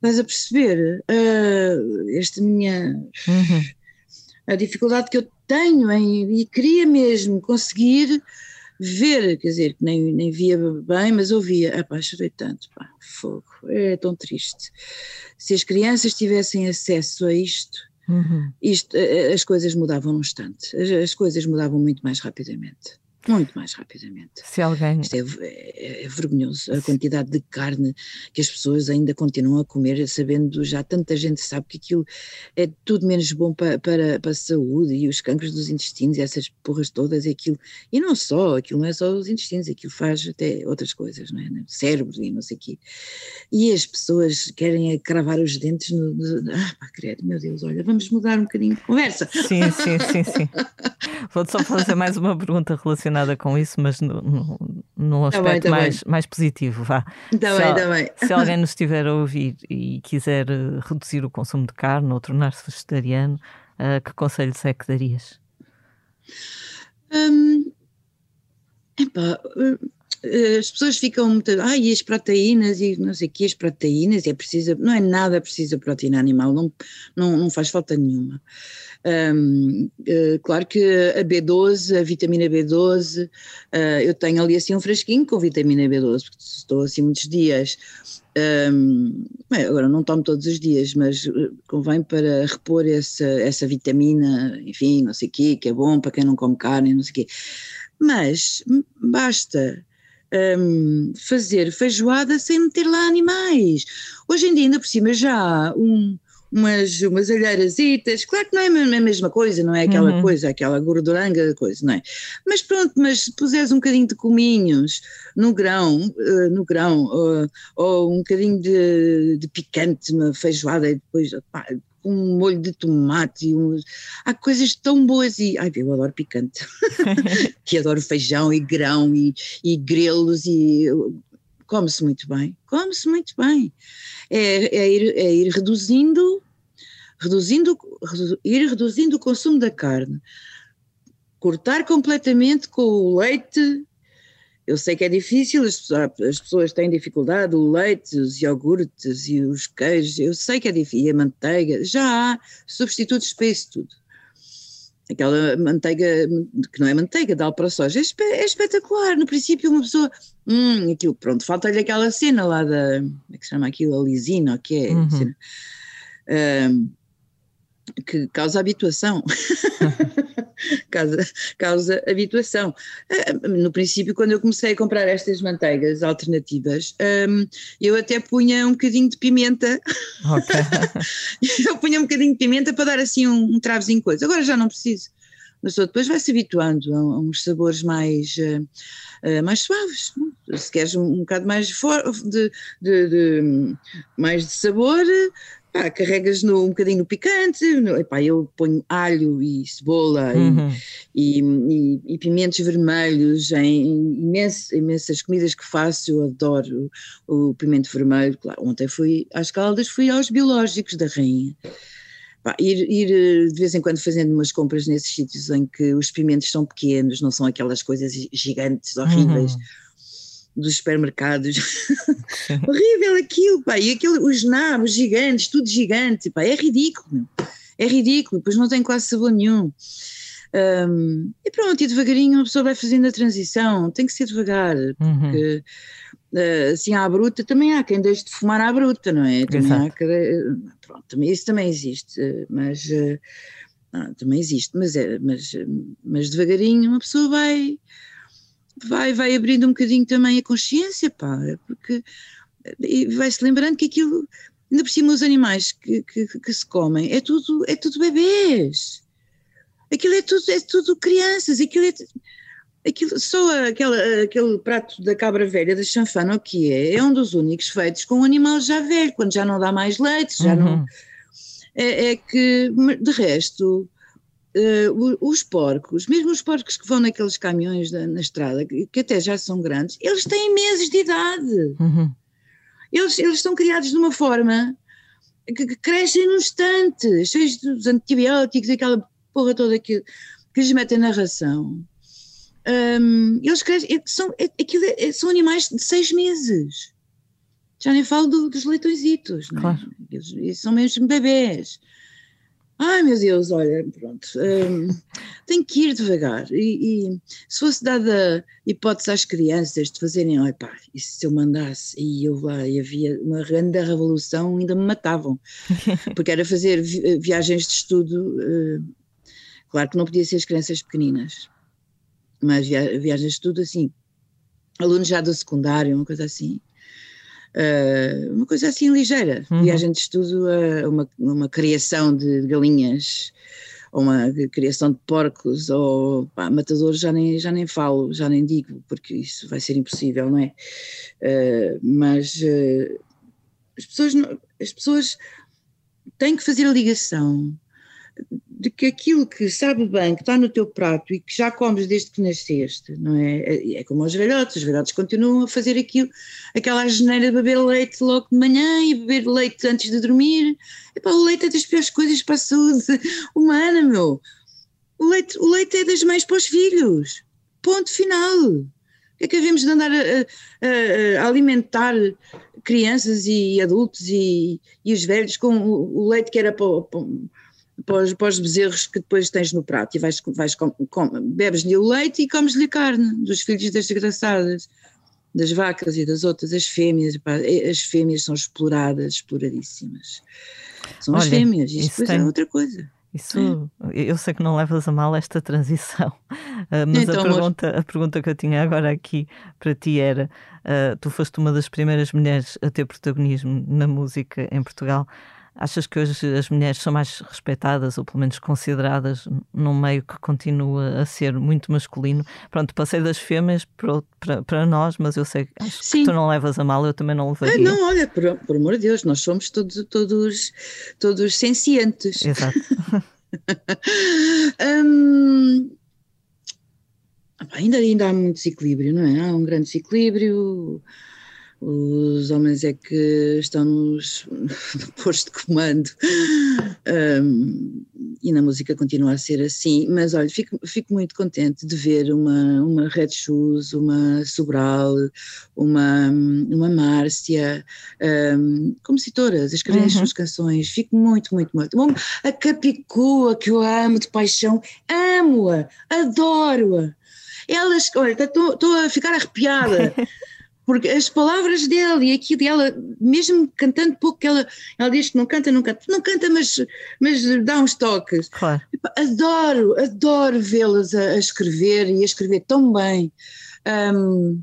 Estás a perceber? Uh, esta minha. Uhum. A dificuldade que eu tenho em, e queria mesmo conseguir ver, quer dizer, que nem, nem via bem, mas ouvia, ah pá, chorei tanto, pá, fogo, é tão triste. Se as crianças tivessem acesso a isto, uhum. isto as coisas mudavam num instante, as, as coisas mudavam muito mais rapidamente muito mais rapidamente. Se alguém... Isto é, é, é, vergonhoso, a quantidade de carne que as pessoas ainda continuam a comer, sabendo já tanta gente sabe que aquilo é tudo menos bom para, para, para a saúde e os cancros dos intestinos e essas porras todas, e aquilo, e não só, aquilo não é só os intestinos, aquilo faz até outras coisas, não é? Cérebro e não sei o quê. E as pessoas querem cravar os dentes no... no ah, pá, credo, meu Deus, olha, vamos mudar um bocadinho de conversa. Sim, sim, sim, sim. <laughs> Vou-te só fazer mais uma pergunta relacionada com isso, mas num tá aspecto tá bem, tá mais, mais positivo. Vá. Tá se, bem, tá bem. se alguém nos estiver a ouvir e quiser eh, reduzir o consumo de carne ou tornar-se vegetariano, uh, que conselhos é que darias? Hum, epá, eh, as pessoas ficam muito. Ah, e as proteínas e não sei o que, as proteínas, é preciso. Não é nada preciso proteína animal, não, não, não faz falta nenhuma. Um, uh, eh, claro que a B12, a vitamina B12, uh, eh, eu tenho ali assim um frasquinho com vitamina B12, porque estou assim muitos dias. Um, bem, agora não tomo todos os dias, mas convém para repor essa, essa vitamina, enfim, não sei o quê, que é bom para quem não come carne, não sei o quê. Mas basta um, fazer feijoada sem meter lá animais. Hoje em dia, ainda por cima, já há um, umas, umas alheirasitas, claro que não é a mesma coisa, não é aquela uhum. coisa, aquela gorduranga coisa, não é? Mas pronto, mas se puseres um bocadinho de cominhos no grão, uh, no grão, uh, ou um bocadinho de, de picante na feijoada e depois pá, um molho de tomate e uns... há coisas tão boas e ai eu adoro picante <laughs> que adoro feijão e grão e, e grelos e come-se muito bem come-se muito bem. É, é, ir, é ir reduzindo reduzindo redu, ir reduzindo o consumo da carne. Cortar completamente com o leite eu sei que é difícil, as pessoas, as pessoas têm dificuldade, o leite, os iogurtes e os queijos, eu sei que é difícil, e a manteiga, já há substitutos para isso tudo. Aquela manteiga, que não é manteiga, dá para soja, é, é espetacular. No princípio, uma pessoa, hum, aquilo, pronto, falta-lhe aquela cena lá da, como é que se chama aquilo, a lisina, o que é? Uhum. Um, que causa habituação. <laughs> causa, causa habituação. Ah, no princípio, quando eu comecei a comprar estas manteigas alternativas, um, eu até punha um bocadinho de pimenta. Okay. <laughs> eu punha um bocadinho de pimenta para dar assim um, um travozinho coisa. Agora já não preciso. Mas depois vai se habituando a, uns sabores mais, uh, uh, mais suaves. Se queres um, um bocado mais de, de, de, mais de sabor, pá, carregas no, um bocadinho no picante, no, epá, eu ponho alho e cebola uhum. e, e, e, pimentos vermelhos em imensas, imensas comidas que faço, eu adoro o, o pimento vermelho, claro, ontem fui às Caldas, fui aos biológicos da rainha. Pá, ir, ir, de vez em quando fazendo umas compras nesses sítios em que os pimentos são pequenos, não são aquelas coisas gigantes, horríveis, uhum dos supermercados. <laughs> Horrível aquilo, pá. E aquilo, os nabos gigantes, tudo gigante, pá. É ridículo, É ridículo, pois não tem quase sabor nenhum. Um, e pronto, e devagarinho a pessoa vai fazendo a transição, tem que ser devagar, uhum. porque uhum. uh, assim à bruta também há quem deixe de fumar à bruta, não é? Também há, pronto, isso também existe, mas uh, ah, também existe, mas, é, mas, mas devagarinho uma pessoa vai vai, vai abrindo um bocadinho também a consciência, pá, porque vai-se lembrando que aquilo, ainda por cima os animais que, que, que, se comem, é tudo, é tudo bebês. Aquilo é tudo, é tudo crianças, aquilo é aquilo, só aquela, aquele prato da cabra velha da chanfana, o que é? É um dos únicos feitos com um animal já velho, quando já não dá mais leite, já uhum. não. É, é, que, de resto, uh, os porcos, mesmo os porcos que vão naqueles caminhões da, na estrada, que, que, até já são grandes, eles têm meses de idade. Uhum. Eles, eles são criados de uma forma que, que crescem num instante, cheios dos antibióticos, aquela porra toda que, que lhes metem na ração. Um, eles crescem, é são, é, aquilo é, são animais de seis meses. Já nem falo do, dos leitõezitos, não é? Eles, eles, são mesmo bebês. Ai meu Deus, olha, pronto, um, tem que ir devagar. E, e, se fosse dada hipótese às crianças de fazerem, olha pá, e se eu mandasse e eu lá e havia uma grande revolução, ainda me matavam. <laughs> Porque era fazer viagens de estudo, uh, claro que não podia ser as crianças pequeninas, mas via, viagens de estudo assim, alunos já do secundário, uma coisa assim. Uh, uma coisa assim ligeira, uhum. viagem de estudo a uma, uma criação de galinhas, ou uma criação de porcos, ou pá, matadores já nem, já nem falo, já nem digo, porque isso vai ser impossível, não é? Uh, mas uh, as, pessoas, as pessoas têm que fazer a ligação de que aquilo que sabe bem, que está no teu prato e que já comes desde que nasceste, não é? É, é como os velhotes, os velhotes continuam a fazer aquilo, aquela geneira de beber leite logo de manhã e beber leite antes de dormir. Epá, o leite é das piores coisas para a saúde <laughs> humana, meu. O leite, o leite é das mães para os filhos. Ponto final. É que havemos de andar a, a, a alimentar crianças e adultos e, e os velhos com o, o leite que era para, para para os, para os bezerros que depois tens no prato e vais, vais com, com, bebes-lhe o leite e comes-lhe a carne dos filhos das desgraçadas, das vacas e das outras, as fêmeas, pá, as fêmeas são exploradas, exploradíssimas. São Olha, as fêmeas, isso depois é tem... é outra coisa. Isso, é. eu sei que não levas a mal esta transição, uh, <laughs> mas então, a, pergunta, a pergunta que eu tinha agora aqui para ti era: uh, tu foste uma das primeiras mulheres a ter protagonismo na música em Portugal. Achas que hoje as mulheres são mais respeitadas, ou pelo menos consideradas, num meio que continua a ser muito masculino? Pronto, passei das fêmeas para, para, nós, mas eu sei acho Sim. que tu não levas a mal, eu também não levaria. Ah, não, olha, por, por amor de Deus, nós somos todos, todos, todos sencientes. Exato. <laughs> hum, ainda, ainda há muito desequilíbrio, não é? Há um grande desequilíbrio os homens é que estão nos, <laughs> no posto de comando um, e na música continua a ser assim, mas olha, fico, fico muito contente de ver uma, uma Red Shoes, uma Sobral, uma, uma Márcia, um, compositoras, a escrever uhum. as suas canções, fico muito, muito, muito. A Capicua, que eu amo de paixão, amo-a, adoro-a. Elas, olha, estou a ficar arrepiada. <laughs> porque as palavras dela e aquilo dela, mesmo cantando pouco, ela, ela diz que não canta, não canta, não canta, mas, mas dá uns toques. Claro. Adoro, adoro vê-las a, a, escrever e a escrever tão bem. Um,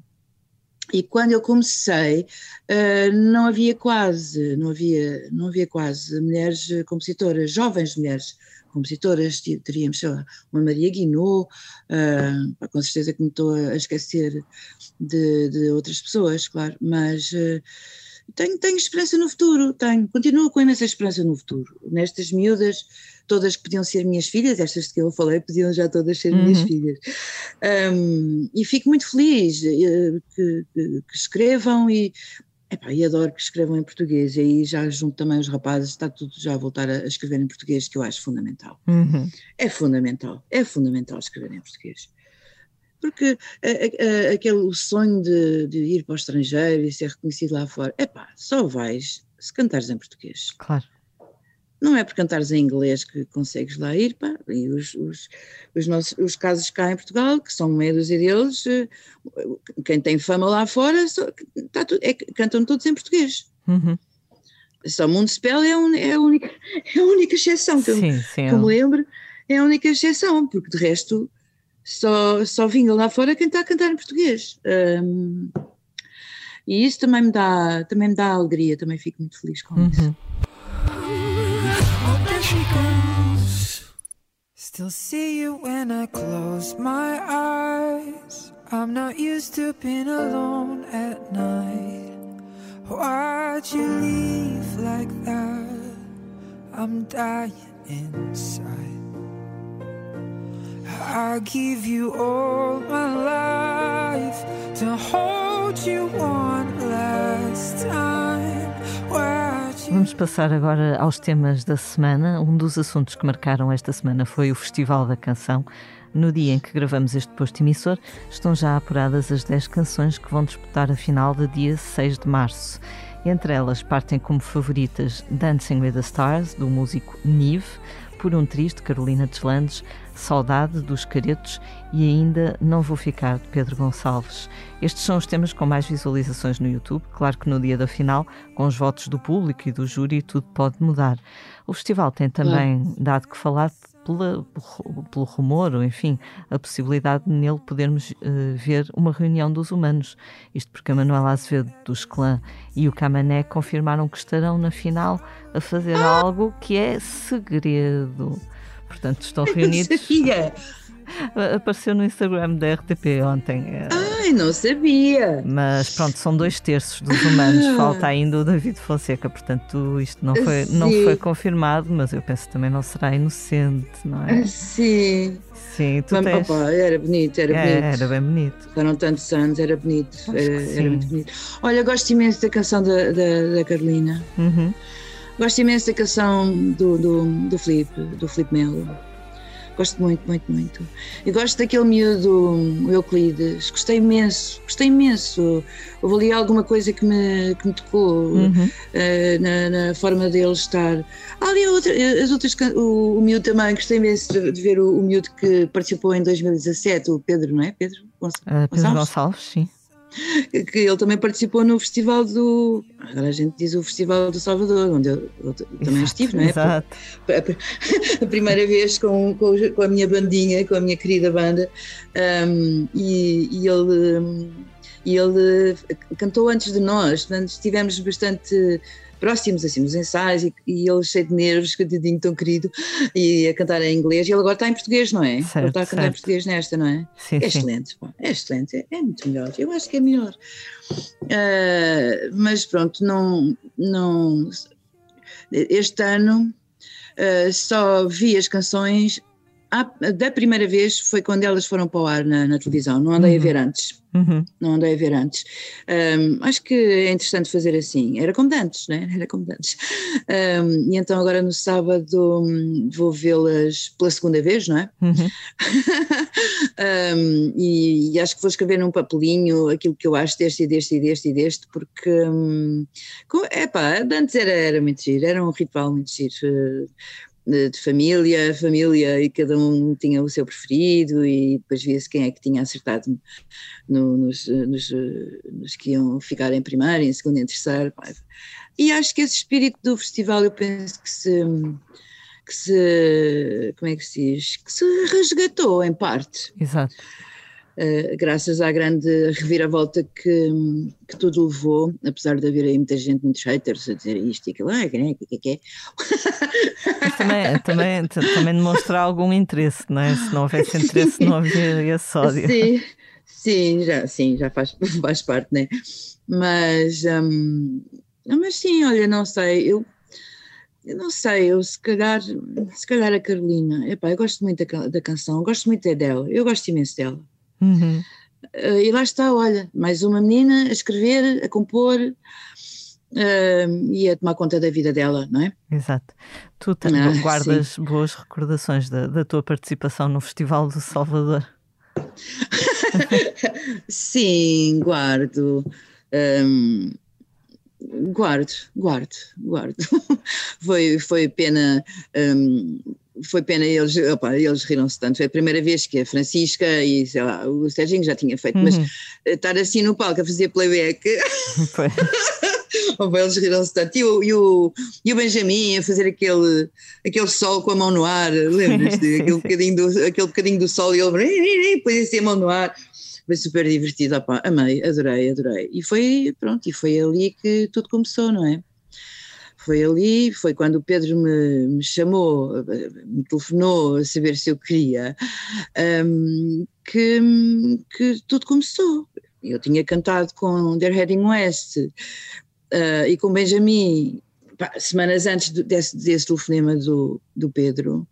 e quando eu comecei, uh, não havia quase, não havia, não havia quase mulheres compositoras, jovens mulheres compositoras, teríamos, sei lá, uma Maria Guinot, uh, com certeza que me estou a esquecer de, de outras pessoas, claro, mas uh, tenho, tenho esperança no futuro, tenho, continuo com imensa esperança no futuro. Nestas miúdas, todas que podiam ser minhas filhas, estas que eu falei, podiam já todas ser uhum. minhas filhas. Um, e fico muito feliz uh, que, que, que, escrevam e Epá, e adoro que escrevam em português, e aí já junto também os rapazes, está tudo já a voltar a, escrever em português, que eu acho fundamental. Uhum. É fundamental, é fundamental escrever em português. Porque a, a, aquele sonho de, de, ir para o estrangeiro e ser reconhecido lá fora, epá, só vais se cantares em português. Claro. Não é por cantares em inglês que consegues lá ir, pá. E os, os, os, nossos, os casos cá em Portugal, que são meia dúzia deles, eh, quem tem fama lá fora, só, tá tudo, é, cantam todos em português. Uhum. Só Municipal é, un, é, a única, é a única exceção que, sim, eu, sim, que eu me lembro, é a única exceção, porque de resto só, só vinga lá fora quem está a cantar em português. Um, e isso também me dá, também me dá alegria, também fico muito feliz com uhum. isso. Still see you when I close my eyes. I'm not used to being alone at night. Why'd you leave like that? I'm dying inside. I give you all my life to hold you one last time. Vamos passar agora aos temas da semana. Um dos assuntos que marcaram esta semana foi o Festival da Canção. No dia em que gravamos este posto emissor, estão já apuradas as 10 canções que vão disputar a final de dia 6 de março. Entre elas partem como favoritas Dancing with the Stars, do músico Nive, Por um Triste, Carolina Deslandes, Saudade dos Caretos e ainda Não Vou Ficar, de Pedro Gonçalves. Estes são os temas com mais visualizações no YouTube. Claro que no dia da final, com os votos do público e do júri, tudo pode mudar. O festival tem também dado que falar pela, pelo rumor, ou enfim, a possibilidade de nele podermos uh, ver uma reunião dos humanos. Isto porque a Manuela Azevedo dos Clã e o Camané confirmaram que estarão na final a fazer ah! algo que é segredo. Portanto, estão <laughs> reunidos. <laughs> Apareceu no Instagram da RTP ontem. Ai, não sabia. Mas pronto, são dois terços dos humanos. Ah. Falta ainda o David Fonseca, portanto, isto não foi, não foi confirmado, mas eu penso que também não será inocente, não é? Sim. Sim, tu tens... Opa, era bonito, era é, bonito. Era bem bonito. Foram tantos anos, era bonito. Era, era, muito bonito. Olha, gosto imenso da canção da, da, da Carolina. Uhum. Gosto imenso da canção do, do, do Filipe, do Filipe Melo. Gosto muito, muito, muito. E gosto daquele miúdo, o Euclides. Gostei imenso, gostei imenso. Houve ali alguma coisa que me, que me tocou uhum. uh, na, na, forma dele estar. Há ali outra, as outras, o, o miúdo também, gostei imenso de, de ver o, o miúdo que participou em 2017, o Pedro, não é? Pedro Gonçalves? Uh, Pedro Gonçalves, sim que ele também participou no festival do. Agora a gente diz o Festival do Salvador, onde eu, eu também estive, não é? Exato. A, <laughs> primeira vez com, com, a minha bandinha, com a minha querida banda, um, e, e, ele. E ele cantou antes de nós, portanto estivemos bastante próximos, assim, nos ensaios, e, e ele cheio de nervos, coitadinho tão querido, e a cantar em inglês, e ele agora está em português, não é? Certo, ele está a cantar certo. em português nesta, não é? Sim, é sim. excelente, pô, é excelente, é, é, muito melhor, eu acho que é melhor. Uh, mas pronto, não, não. Este ano uh, só vi as canções da primeira vez foi quando elas foram para o ar na, na televisão, não andei uhum. a ver antes. Uhum. Não andei a ver antes. Um, acho que é interessante fazer assim. Era como antes, né? Era como antes. Um, e então agora no sábado hum, vou vê-las pela segunda vez, não é? Uhum. <laughs> um, e, e, acho que vou escrever num papelinho aquilo que eu acho deste e deste e deste e deste, porque é pá, antes era, era muito giro, era um ritual muito giro de, família, família, e cada um tinha o seu preferido, e depois via-se quem é que tinha acertado no, nos, nos, nos, que iam ficar em primeiro, em segundo, em terceiro. E acho que esse espírito do festival, eu penso que se, que se como é que se diz, que se resgatou em parte. Exato. Uh, graças à grande reviravolta que, que tudo levou, apesar de haver aí muita gente, muitos haters a dizer isto e aquilo, ah, que é, que, que é. <laughs> Mas também, também, também demonstra algum interesse, não é? Se não houvesse interesse, não havia <laughs> esse ódio. Sim, sim, já, sim, já faz, <laughs> faz parte, né? Mas, um, mas sim, olha, não sei, eu, eu não sei, eu se calhar, se calhar a Carolina, epá, eu gosto muito da, da canção, gosto muito dela, eu gosto imenso dela. Uhum. Uh, e lá está, olha, mais uma menina a escrever, a compor uh, e a tomar conta da vida dela, não é? Exato. Tu ah, guardas sim. boas recordações da, da tua participação no Festival do Salvador? <laughs> sim, guardo. Um, guardo, guardo, guardo. <laughs> foi, foi pena um, foi pena eles, opa, eles riram-se tanto. Foi a primeira vez que a Francisca e sei lá, o Serginho já tinha feito, uhum. mas estar assim no palco a fazer playback. <laughs> <laughs> opa, eles riram-se tanto. E o, e, o, e o Benjamin a fazer aquele, aquele sol com a mão no ar, lembras-te? <laughs> aquele, bocadinho do, aquele bocadinho do sol e ele põe assim a mão no ar. Foi super divertido, opa, amei, adorei, adorei. E foi, pronto, e foi ali que tudo começou, não é? Foi ali, foi quando o Pedro me, me chamou, me telefonou a saber se eu queria, um, que, que tudo começou. Eu tinha cantado com The Heading West uh, e com Benjamin, semanas antes desse, desse telefonema do, do Pedro.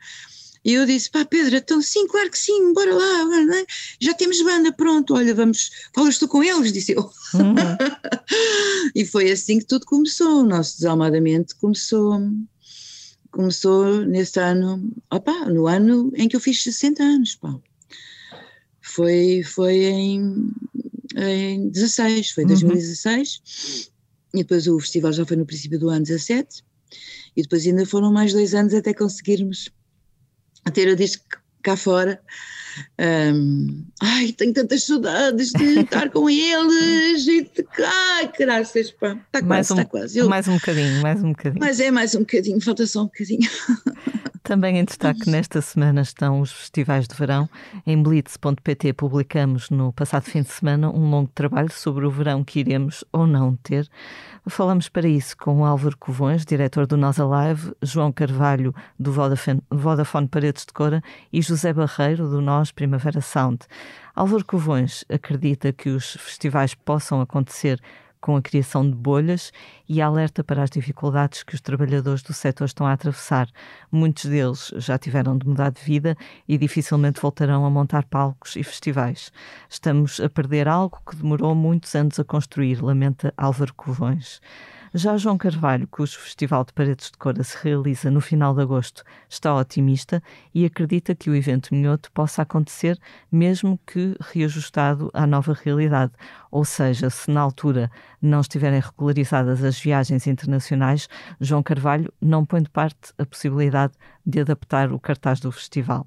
E eu disse, pá, Pedro, então sim, claro que sim, bora lá, já temos banda, pronto, olha, vamos, falas tu com eles, disse eu. Uhum. <laughs> e foi assim que tudo começou, o nosso desalmadamente começou, começou nesse ano, opa, no ano em que eu fiz 60 anos, pá. Foi, foi em, em 16, foi em 2016, uhum. e depois o festival já foi no princípio do ano 17, e depois ainda foram mais dois anos até conseguirmos ter o disco cá fora. Um, ai, tenho tantas saudades de estar com eles e de. Ai, pá, está quase, um, está quase. Eu, mais um bocadinho, mais um bocadinho. Mas é mais um bocadinho, falta só um bocadinho. <laughs> Também em destaque nesta semana estão os festivais de verão. Em blitz.pt publicamos no passado fim de semana um longo trabalho sobre o verão que iremos ou não ter. Falamos para isso com Álvaro Covões, diretor do Nós Alive, João Carvalho, do Vodafone, Vodafone Paredes de Cora e José Barreiro, do Nós Primavera Sound. Álvaro Covões acredita que os festivais possam acontecer com a criação de bolhas e alerta para as dificuldades que os trabalhadores do setor estão a atravessar. Muitos deles já tiveram de mudar de vida e dificilmente voltarão a montar palcos e festivais. Estamos a perder algo que demorou muitos anos a construir, lamenta Álvaro Covões. Já João Carvalho, cujo Festival de Paredes de Cora se realiza no final de agosto, está otimista e acredita que o evento Minhoto possa acontecer mesmo que reajustado à nova realidade. Ou seja, se na altura não estiverem regularizadas as viagens internacionais, João Carvalho não põe de parte a possibilidade de adaptar o cartaz do festival.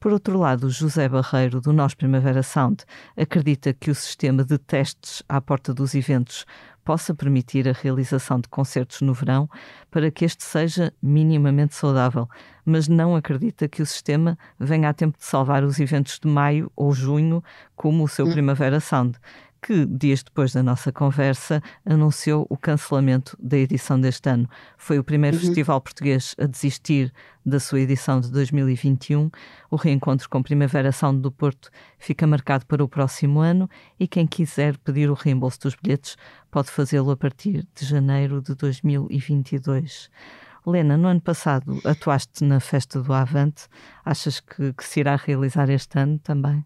Por outro lado, José Barreiro, do Nós Primavera Sound, acredita que o sistema de testes à porta dos eventos possa permitir a realização de concertos no verão para que este seja minimamente saudável, mas não acredita que o sistema venha a tempo de salvar os eventos de maio ou junho, como o seu hum. Primavera Sound que, dias depois da nossa conversa, anunciou o cancelamento da edição deste ano. Foi o primeiro uhum. festival português a desistir da sua edição de 2021. O reencontro com Primavera Sound do Porto fica marcado para o próximo ano e quem quiser pedir o reembolso dos bilhetes pode fazê-lo a partir de janeiro de 2022. Lena, no ano passado atuaste na festa do Avante. Achas que, que se irá realizar este ano também?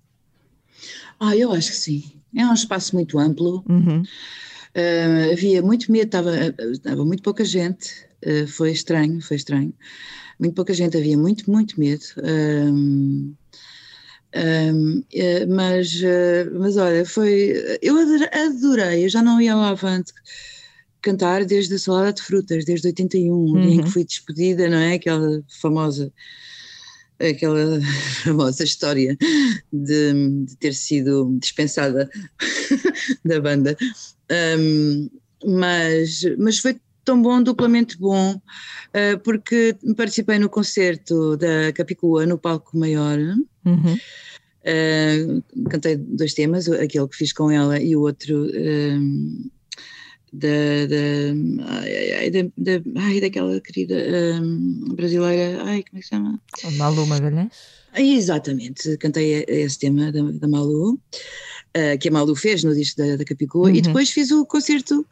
Ah, eu acho que sim. É um espaço muito amplo. Uhum. Uh, havia muito medo, estava, estava muito pouca gente. Uh, foi estranho, foi estranho. Muito pouca gente, havia muito, muito medo. Uh, mas, mas olha, foi. Eu adorei, eu já não ia ao Avante cantar desde a Salada de Frutas, desde 81, uhum. em que fui despedida, não é? Aquela famosa aquela <laughs> famosa história de, de, ter sido dispensada <laughs> da banda. Um, mas, mas foi tão bom, duplamente bom, uh, porque participei no concerto da Capicua no palco maior. Uhum. Uh, cantei dois temas, aquele que fiz com ela e o outro da, da, ai, da, da, ai, daquela querida um, brasileira, ai, como é que se chama? Malu Magalhães? Exatamente, cantei esse tema da, da Malu, uh, que a Malu fez no disco da, da Capicua, uhum. e depois fiz o concerto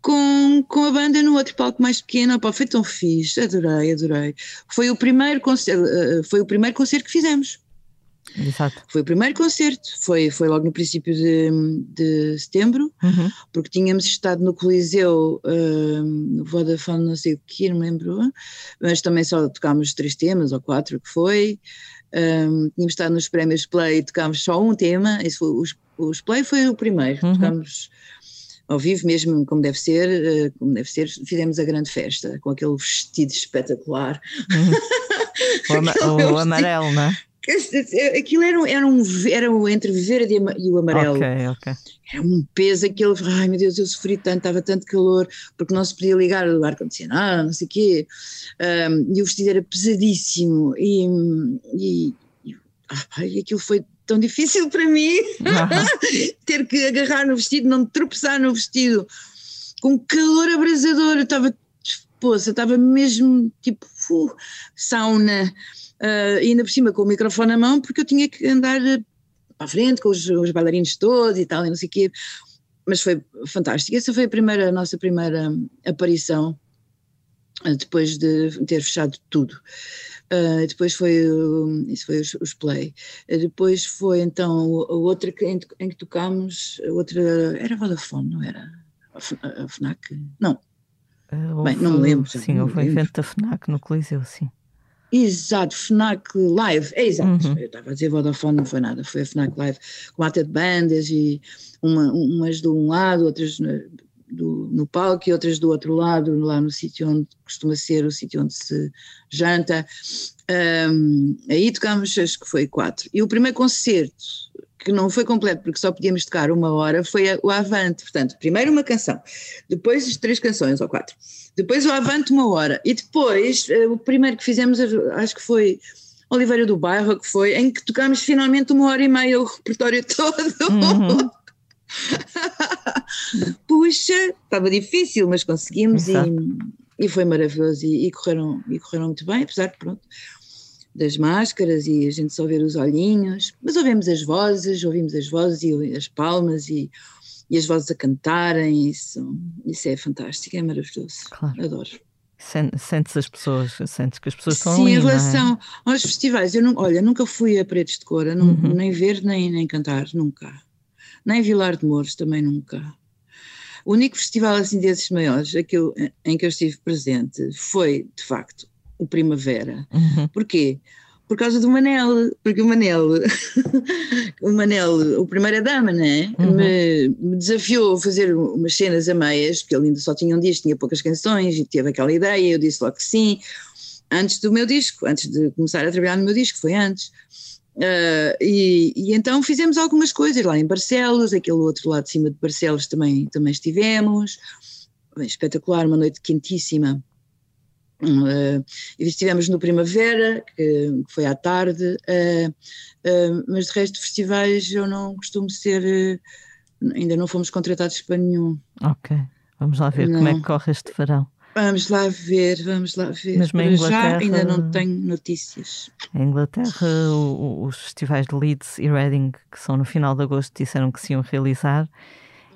com, com a banda no outro palco mais pequeno, Opa, foi tão fixe, adorei, adorei. Foi o primeiro concerto, uh, foi o primeiro concerto que fizemos. Exato. Foi o primeiro concerto, foi, foi logo no princípio de, de setembro, uhum. porque tínhamos estado no Coliseu, uh, no Vodafone, não sei o que, não me lembro, mas também só tocámos três temas ou quatro, que foi. Um, tínhamos estado nos prémios Play e tocámos só um tema, esse foi, os, os Play foi o primeiro, uhum. tocámos ao vivo mesmo como deve ser, uh, como deve ser, fizemos a grande festa com aquele vestido espetacular. Uhum. <laughs> o, o amarelo, não é? Aquilo era, era, um, era entre o verde e o amarelo. Ok, ok. Era um peso aquele. Ai meu Deus, eu sofri tanto, estava tanto calor, porque não se podia ligar o ar-condicionado, não sei o quê. Um, e o vestido era pesadíssimo. E, e, e ah, aquilo foi tão difícil para mim. <laughs> <laughs> Ter que agarrar no vestido, não tropeçar no vestido. Com calor abrasador, eu estava. Poxa, estava mesmo tipo uh, sauna uh, ainda por cima com o microfone na mão, porque eu tinha que andar eh, para a frente com os, os bailarinos todos e tal, e não sei o quê. Mas foi fantástico. Essa foi a, primeira, a nossa primeira aparição uh, depois de ter fechado tudo. Uh, depois foi, uh, isso foi os, os Play. Uh, depois foi então a outra que, em, em, que tocámos, a outra era Vodafone, não era? A, a FNAC? Não. Bem, não me lembro. Sim, houve um evento da FNAC no Coliseu, sim. Exato, FNAC Live, é exato. Uhum. Eu estava a dizer Vodafone, não foi nada, foi a FNAC Live, com a de bandas e uma, umas de um lado, outras do, no palco e outras do outro lado, lá no sítio onde costuma ser o sítio onde se janta. Um, aí tocámos, acho que foi quatro. E o primeiro concerto, que não foi completo porque só podíamos tocar uma hora, foi o Avante. Portanto, primeiro uma canção, depois três canções ou quatro, depois o Avante uma hora, e depois eh, o primeiro que fizemos, acho que foi Oliveira do Bairro, que foi, em que tocámos finalmente uma hora e meia o repertório <laughs> todo. Uhum. <laughs> Puxa, estava difícil, mas conseguimos e, e, foi maravilhoso e, e, correram, e correram muito bem, apesar de pronto, das máscaras e a gente só ver os olhinhos, mas ouvimos as vozes, ouvimos as vozes e as palmas e, e as vozes a cantarem, isso, isso é fantástico, é maravilhoso, claro. adoro. Sentes as pessoas, sentes que as pessoas estão Sim, ali, em é? relação é? aos festivais, eu não, olha, nunca fui a Paredes de Cora, uhum. nem ver nem, nem cantar, nunca. Nem Vilar de Mouros, também nunca. O único festival assim desses maiores aquele, em que eu estive presente foi, de facto, o Primavera. Uhum. Porquê? Por causa do Manel, porque o Manel, <laughs> o Manel, o primeira dama, né? Uhum. Me, me, desafiou a fazer umas cenas a meias, porque ele ainda só tinha um disco, tinha poucas canções e teve aquela ideia, eu disse logo que sim, antes do meu disco, antes de começar a trabalhar no meu disco, foi antes. Uh, e, e, então fizemos algumas coisas lá em Barcelos, aquele outro lado de cima de Barcelos também, também estivemos. Bem, espetacular, uma noite quentíssima. Uh, estivemos no Primavera, que, foi à tarde, uh, uh, mas de resto festivais eu não costumo ser, ainda não fomos contratados para nenhum. Ok, vamos lá ver não. como é que corre este verão. Vamos lá ver, vamos lá ver. Mas Para já ainda não tenho notícias. Em Inglaterra, os festivais de Leeds e Reading, que são no final de agosto, disseram que se iam realizar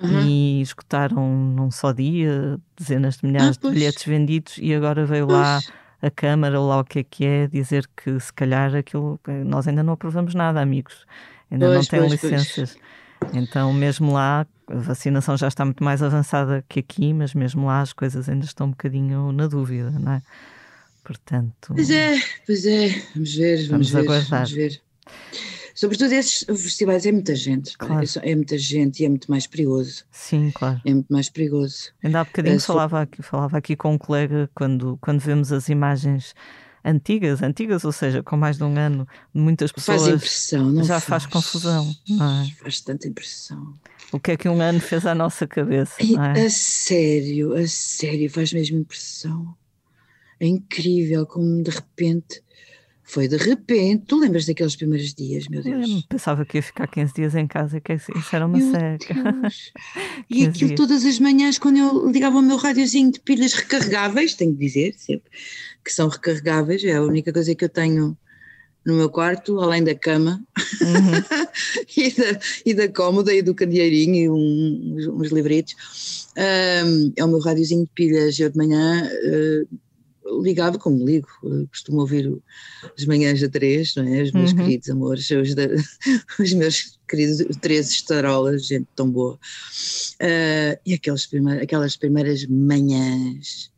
uhum. e escutaram num só dia dezenas de milhares ah, de bilhetes vendidos e agora veio pois. lá a Câmara, ou lá o que é que é, dizer que se calhar aquilo. Nós ainda não aprovamos nada, amigos. Ainda pois, não têm pois, licenças. Então, mesmo lá, a vacinação já está muito mais avançada que aqui, mas mesmo lá as coisas ainda estão um bocadinho na dúvida, não é? Portanto. Pois é, pois é, vamos ver, vamos, vamos ver, aguardar. Vamos ver. Sobretudo esses festivais é muita gente, é? claro. é, muita gente e é muito mais perigoso. Sim, claro. É muito mais perigoso. Ainda há bocadinho é, falava, aqui, falava aqui com um colega quando, quando vemos as imagens antigas, antigas, ou seja, com mais de um ano, muitas pessoas. Faz impressão, não Já faz, faz confusão, não é? Faz tanta impressão. O que é que um ano fez à nossa cabeça? É? A sério, a sério, faz mesmo impressão. É incrível como de repente. Foi de repente. Tu lembras daqueles primeiros dias, meu Deus? Eu pensava que ia ficar 15 dias em casa, que isso era uma seca. <laughs> e aquilo dias. todas as manhãs, quando eu ligava o meu rádiozinho de pilhas recarregáveis, tenho que dizer sempre, que são recarregáveis, é a única coisa que eu tenho no meu quarto, além da cama uhum. <laughs> e, da, e da cómoda e do candeeirinho e um, uns, uns livretos. Um, é o meu rádiozinho de pilhas. Eu de manhã uh, ligava, como ligo, uh, costumo ouvir as manhãs a três, não é? Os meus uhum. queridos amores, <laughs> os, da, os meus queridos três estarolas, gente tão boa. Uh, e aqueles primeir, aquelas primeiras manhãs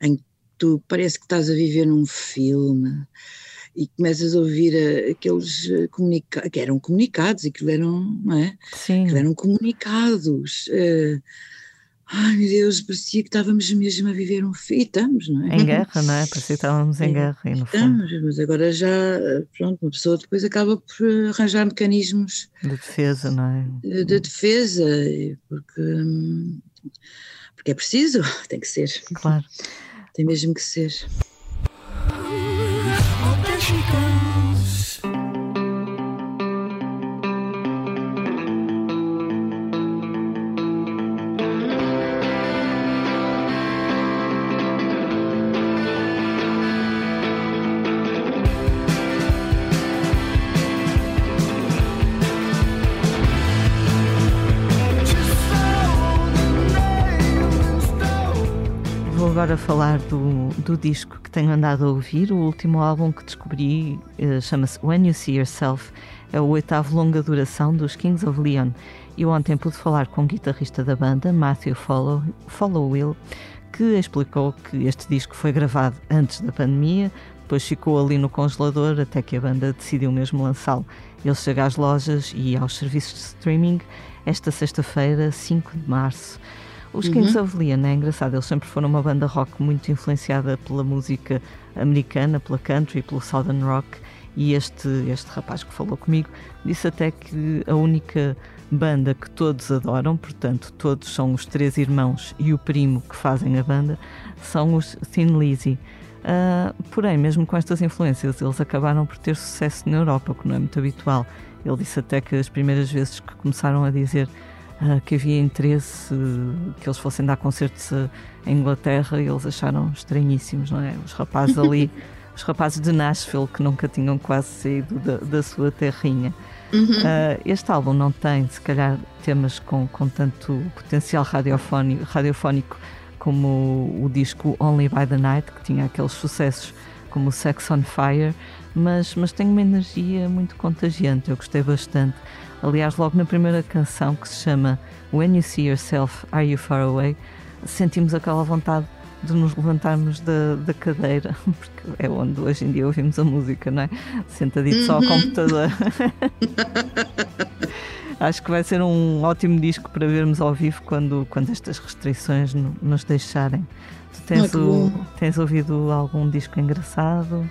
em que tu parece que estás a viver num filme e começas a ouvir uh, aqueles comunicados, que eram comunicados, aquilo eram, não é? Sim. Aquilo eram comunicados. Uh, ai meu Deus, parecia que estávamos mesmo a viver um e estamos, não é? Em guerra, não é? Parecia que estávamos em guerra. E no estamos, fundo. mas agora já, pronto, uma pessoa depois acaba por arranjar mecanismos de defesa, não é? De, de defesa, porque, porque é preciso, <laughs> tem que ser. Claro. Tem mesmo que ser. Falar do, do disco que tenho andado a ouvir. O último álbum que descobri uh, chama-se When You See Yourself. É o oitavo longa duração dos Kings of Leon. E ontem pude falar com o guitarrista da banda, Matthew Follow, Followill, que explicou que este disco foi gravado antes da pandemia, depois ficou ali no congelador até que a banda decidiu mesmo lançá-lo. Ele chega às lojas e aos serviços de streaming esta sexta-feira, 5 de março. Os Kings uhum. of Leon é engraçado, eles sempre foram uma banda rock muito influenciada pela música americana, pela country, pelo southern rock. E este, este rapaz que falou comigo disse até que a única banda que todos adoram, portanto, todos são os três irmãos e o primo que fazem a banda, são os Thin Lizzy. Uh, porém, mesmo com estas influências, eles acabaram por ter sucesso na Europa, o que não é muito habitual. Ele disse até que as primeiras vezes que começaram a dizer uh, que havia interesse uh, que eles fossem dar concertos em Inglaterra, eles acharam estranhíssimos, não é? Os rapazes ali, <laughs> os rapazes de Nashville que nunca tinham quase saído da, da sua terrinha. Uhum. Uh, este álbum não tem, se calhar, temas com, com tanto potencial radiofónico, radiofónico como o disco Only by the Night, que tinha aqueles sucessos como Sex on Fire, mas, mas tem uma energia muito contagiante, eu gostei bastante. Aliás, logo na primeira canção, que se chama When You See Yourself, Are You Far Away, sentimos aquela vontade de nos levantarmos da, da cadeira, <laughs> porque é onde hoje em dia ouvimos a música, não é? Sentadito uhum. só ao uhum. computador. <laughs> Acho que vai ser um ótimo disco para vermos ao vivo quando, quando estas restrições nos deixarem. Tu tens, o, tens ouvido algum disco engraçado?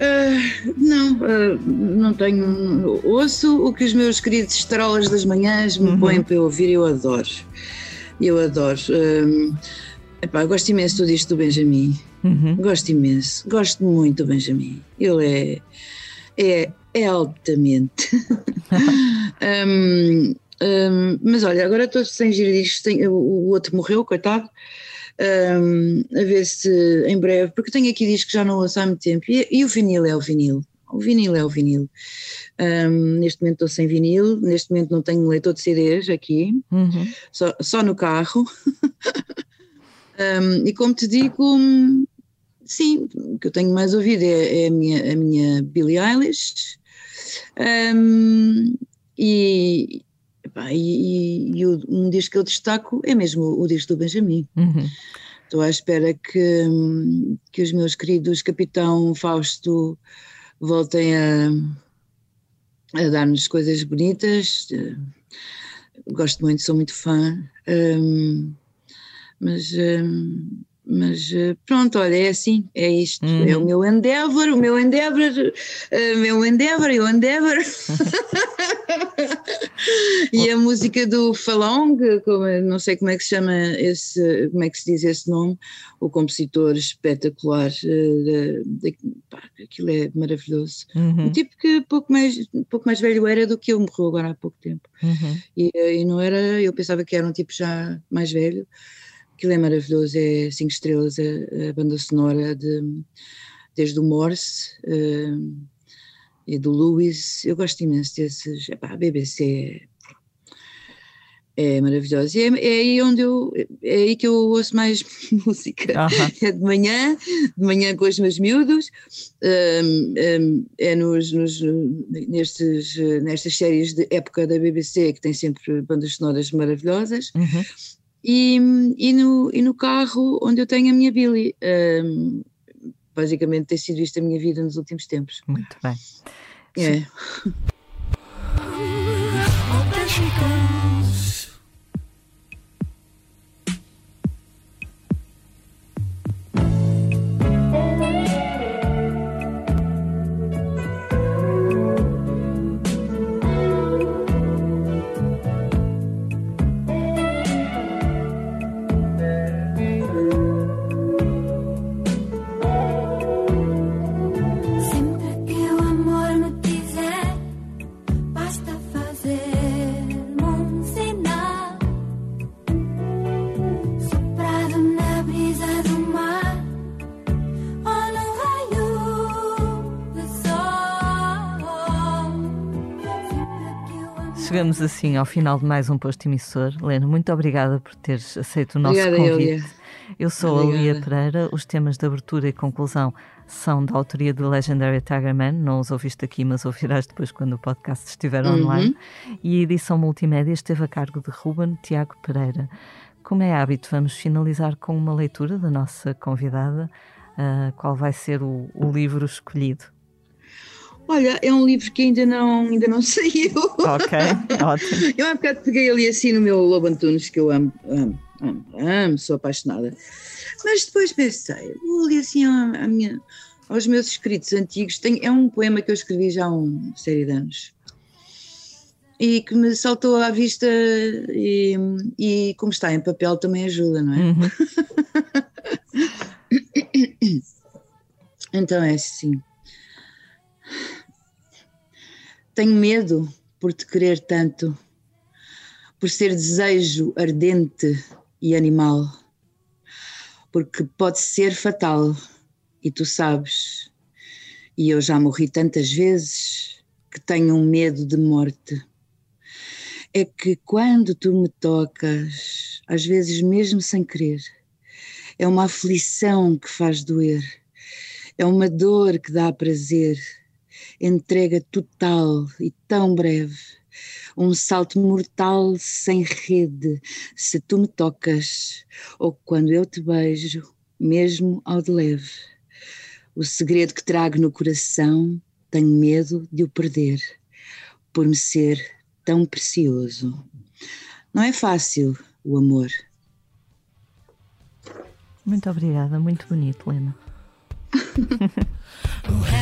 Uh, não, uh, não tenho. Ouço o que os meus queridos estarolas das manhãs me uhum. põem para eu ouvir, eu adoro. Eu adoro. Uh, epá, gosto imenso do disco do Benjamin. Uhum. Gosto imenso. Gosto muito do Benjamin. Ele é, é é altamente. <laughs> um, um, mas olha, agora estou sem giradiscos, o outro morreu, coitado. Um, a ver se em breve, porque tenho aqui discos que já não ouço há muito tempo, e, e, o vinil é o vinil. O vinil é o vinil. Um, neste momento estou sem vinil, neste momento não tenho leitor de CDs aqui, uhum. só, só no carro. <laughs> um, e como te digo, sim, o que eu tenho mais ouvido é, é a, minha, a minha Billie Eilish, um, e, epá, e, e, um disco que eu destaco é mesmo o disco do Benjamin. Uhum. Estou à espera que, que os meus queridos Capitão Fausto voltem a, a dar-nos coisas bonitas. Gosto muito, sou muito fã. Um, mas um, mas eh, pronto, olha, é assim, é isto. Uhum. É o meu endeavor, o meu endeavor, o meu endeavor e o endeavor. <laughs> e a música do Falong, como, não sei como é que se chama esse, como é que se diz esse nome, o compositor espetacular, de, de, pá, aquilo é maravilhoso. Uhum. Um tipo que pouco mais, pouco mais velho era do que eu, morreu agora há pouco tempo. Uhum. E, eh, e não era, eu pensava que era um tipo já mais velho. Aquilo é maravilhoso, é cinco estrelas a, a banda sonora de, desde o Morse uh, e do Lewis. Eu gosto imenso desses. Epá, a BBC é, é maravilhosa. E é, é, aí onde eu é aí que eu ouço mais <laughs> música. É de manhã, de manhã com os meus miúdos, um, um, é nos, nos, nestes, nestas séries de época da BBC que tem sempre bandas sonoras maravilhosas. Uhum e, e, no, e no carro onde eu tenho a minha Billy. Um, basicamente tem sido isto a minha vida nos últimos tempos. Muito bem. É. <laughs> assim ao final de mais um posto emissor. Lena, muito obrigada por teres aceito o nosso obrigada, convite. Elia. Eu sou obrigada. a Lia Pereira. Os temas de abertura e conclusão são da autoria do Legendary Tigerman. Não os ouviste aqui, mas ouvirás depois quando o podcast estiver uhum. online. E a edição multimédia esteve a cargo de Ruben Tiago Pereira. Como é hábito, vamos finalizar com uma leitura da nossa convidada. Uh, qual vai ser o, o livro escolhido? Olha, é um livro que ainda não, ainda não <laughs> saiu. Ok, ótimo. Eu há bocado peguei ali assim no meu Lobo Antunes, que eu amo, amo, amo, amo, sou apaixonada. Mas depois pensei, vou ali assim a, a minha, aos meus escritos antigos. Tem, é um poema que eu escrevi já há uma série de anos e que me saltou à vista e, e como está em papel também ajuda, não é? Uhum. <laughs> então é assim. Tenho medo por te querer tanto, por ser desejo ardente e animal, porque pode ser fatal, e tu sabes, e eu já morri tantas vezes que tenho um medo de morte. É que quando tu me tocas, às vezes mesmo sem querer, é uma aflição que faz doer, é uma dor que dá prazer, entrega total e tão breve, um salto mortal sem rede, se tu me tocas, ou quando eu te beijo, mesmo ao de leve. O segredo que trago no coração, tenho medo de o perder, por me ser tão precioso. Não é fácil o amor. Muito obrigada, muito bonito, Lena. <laughs>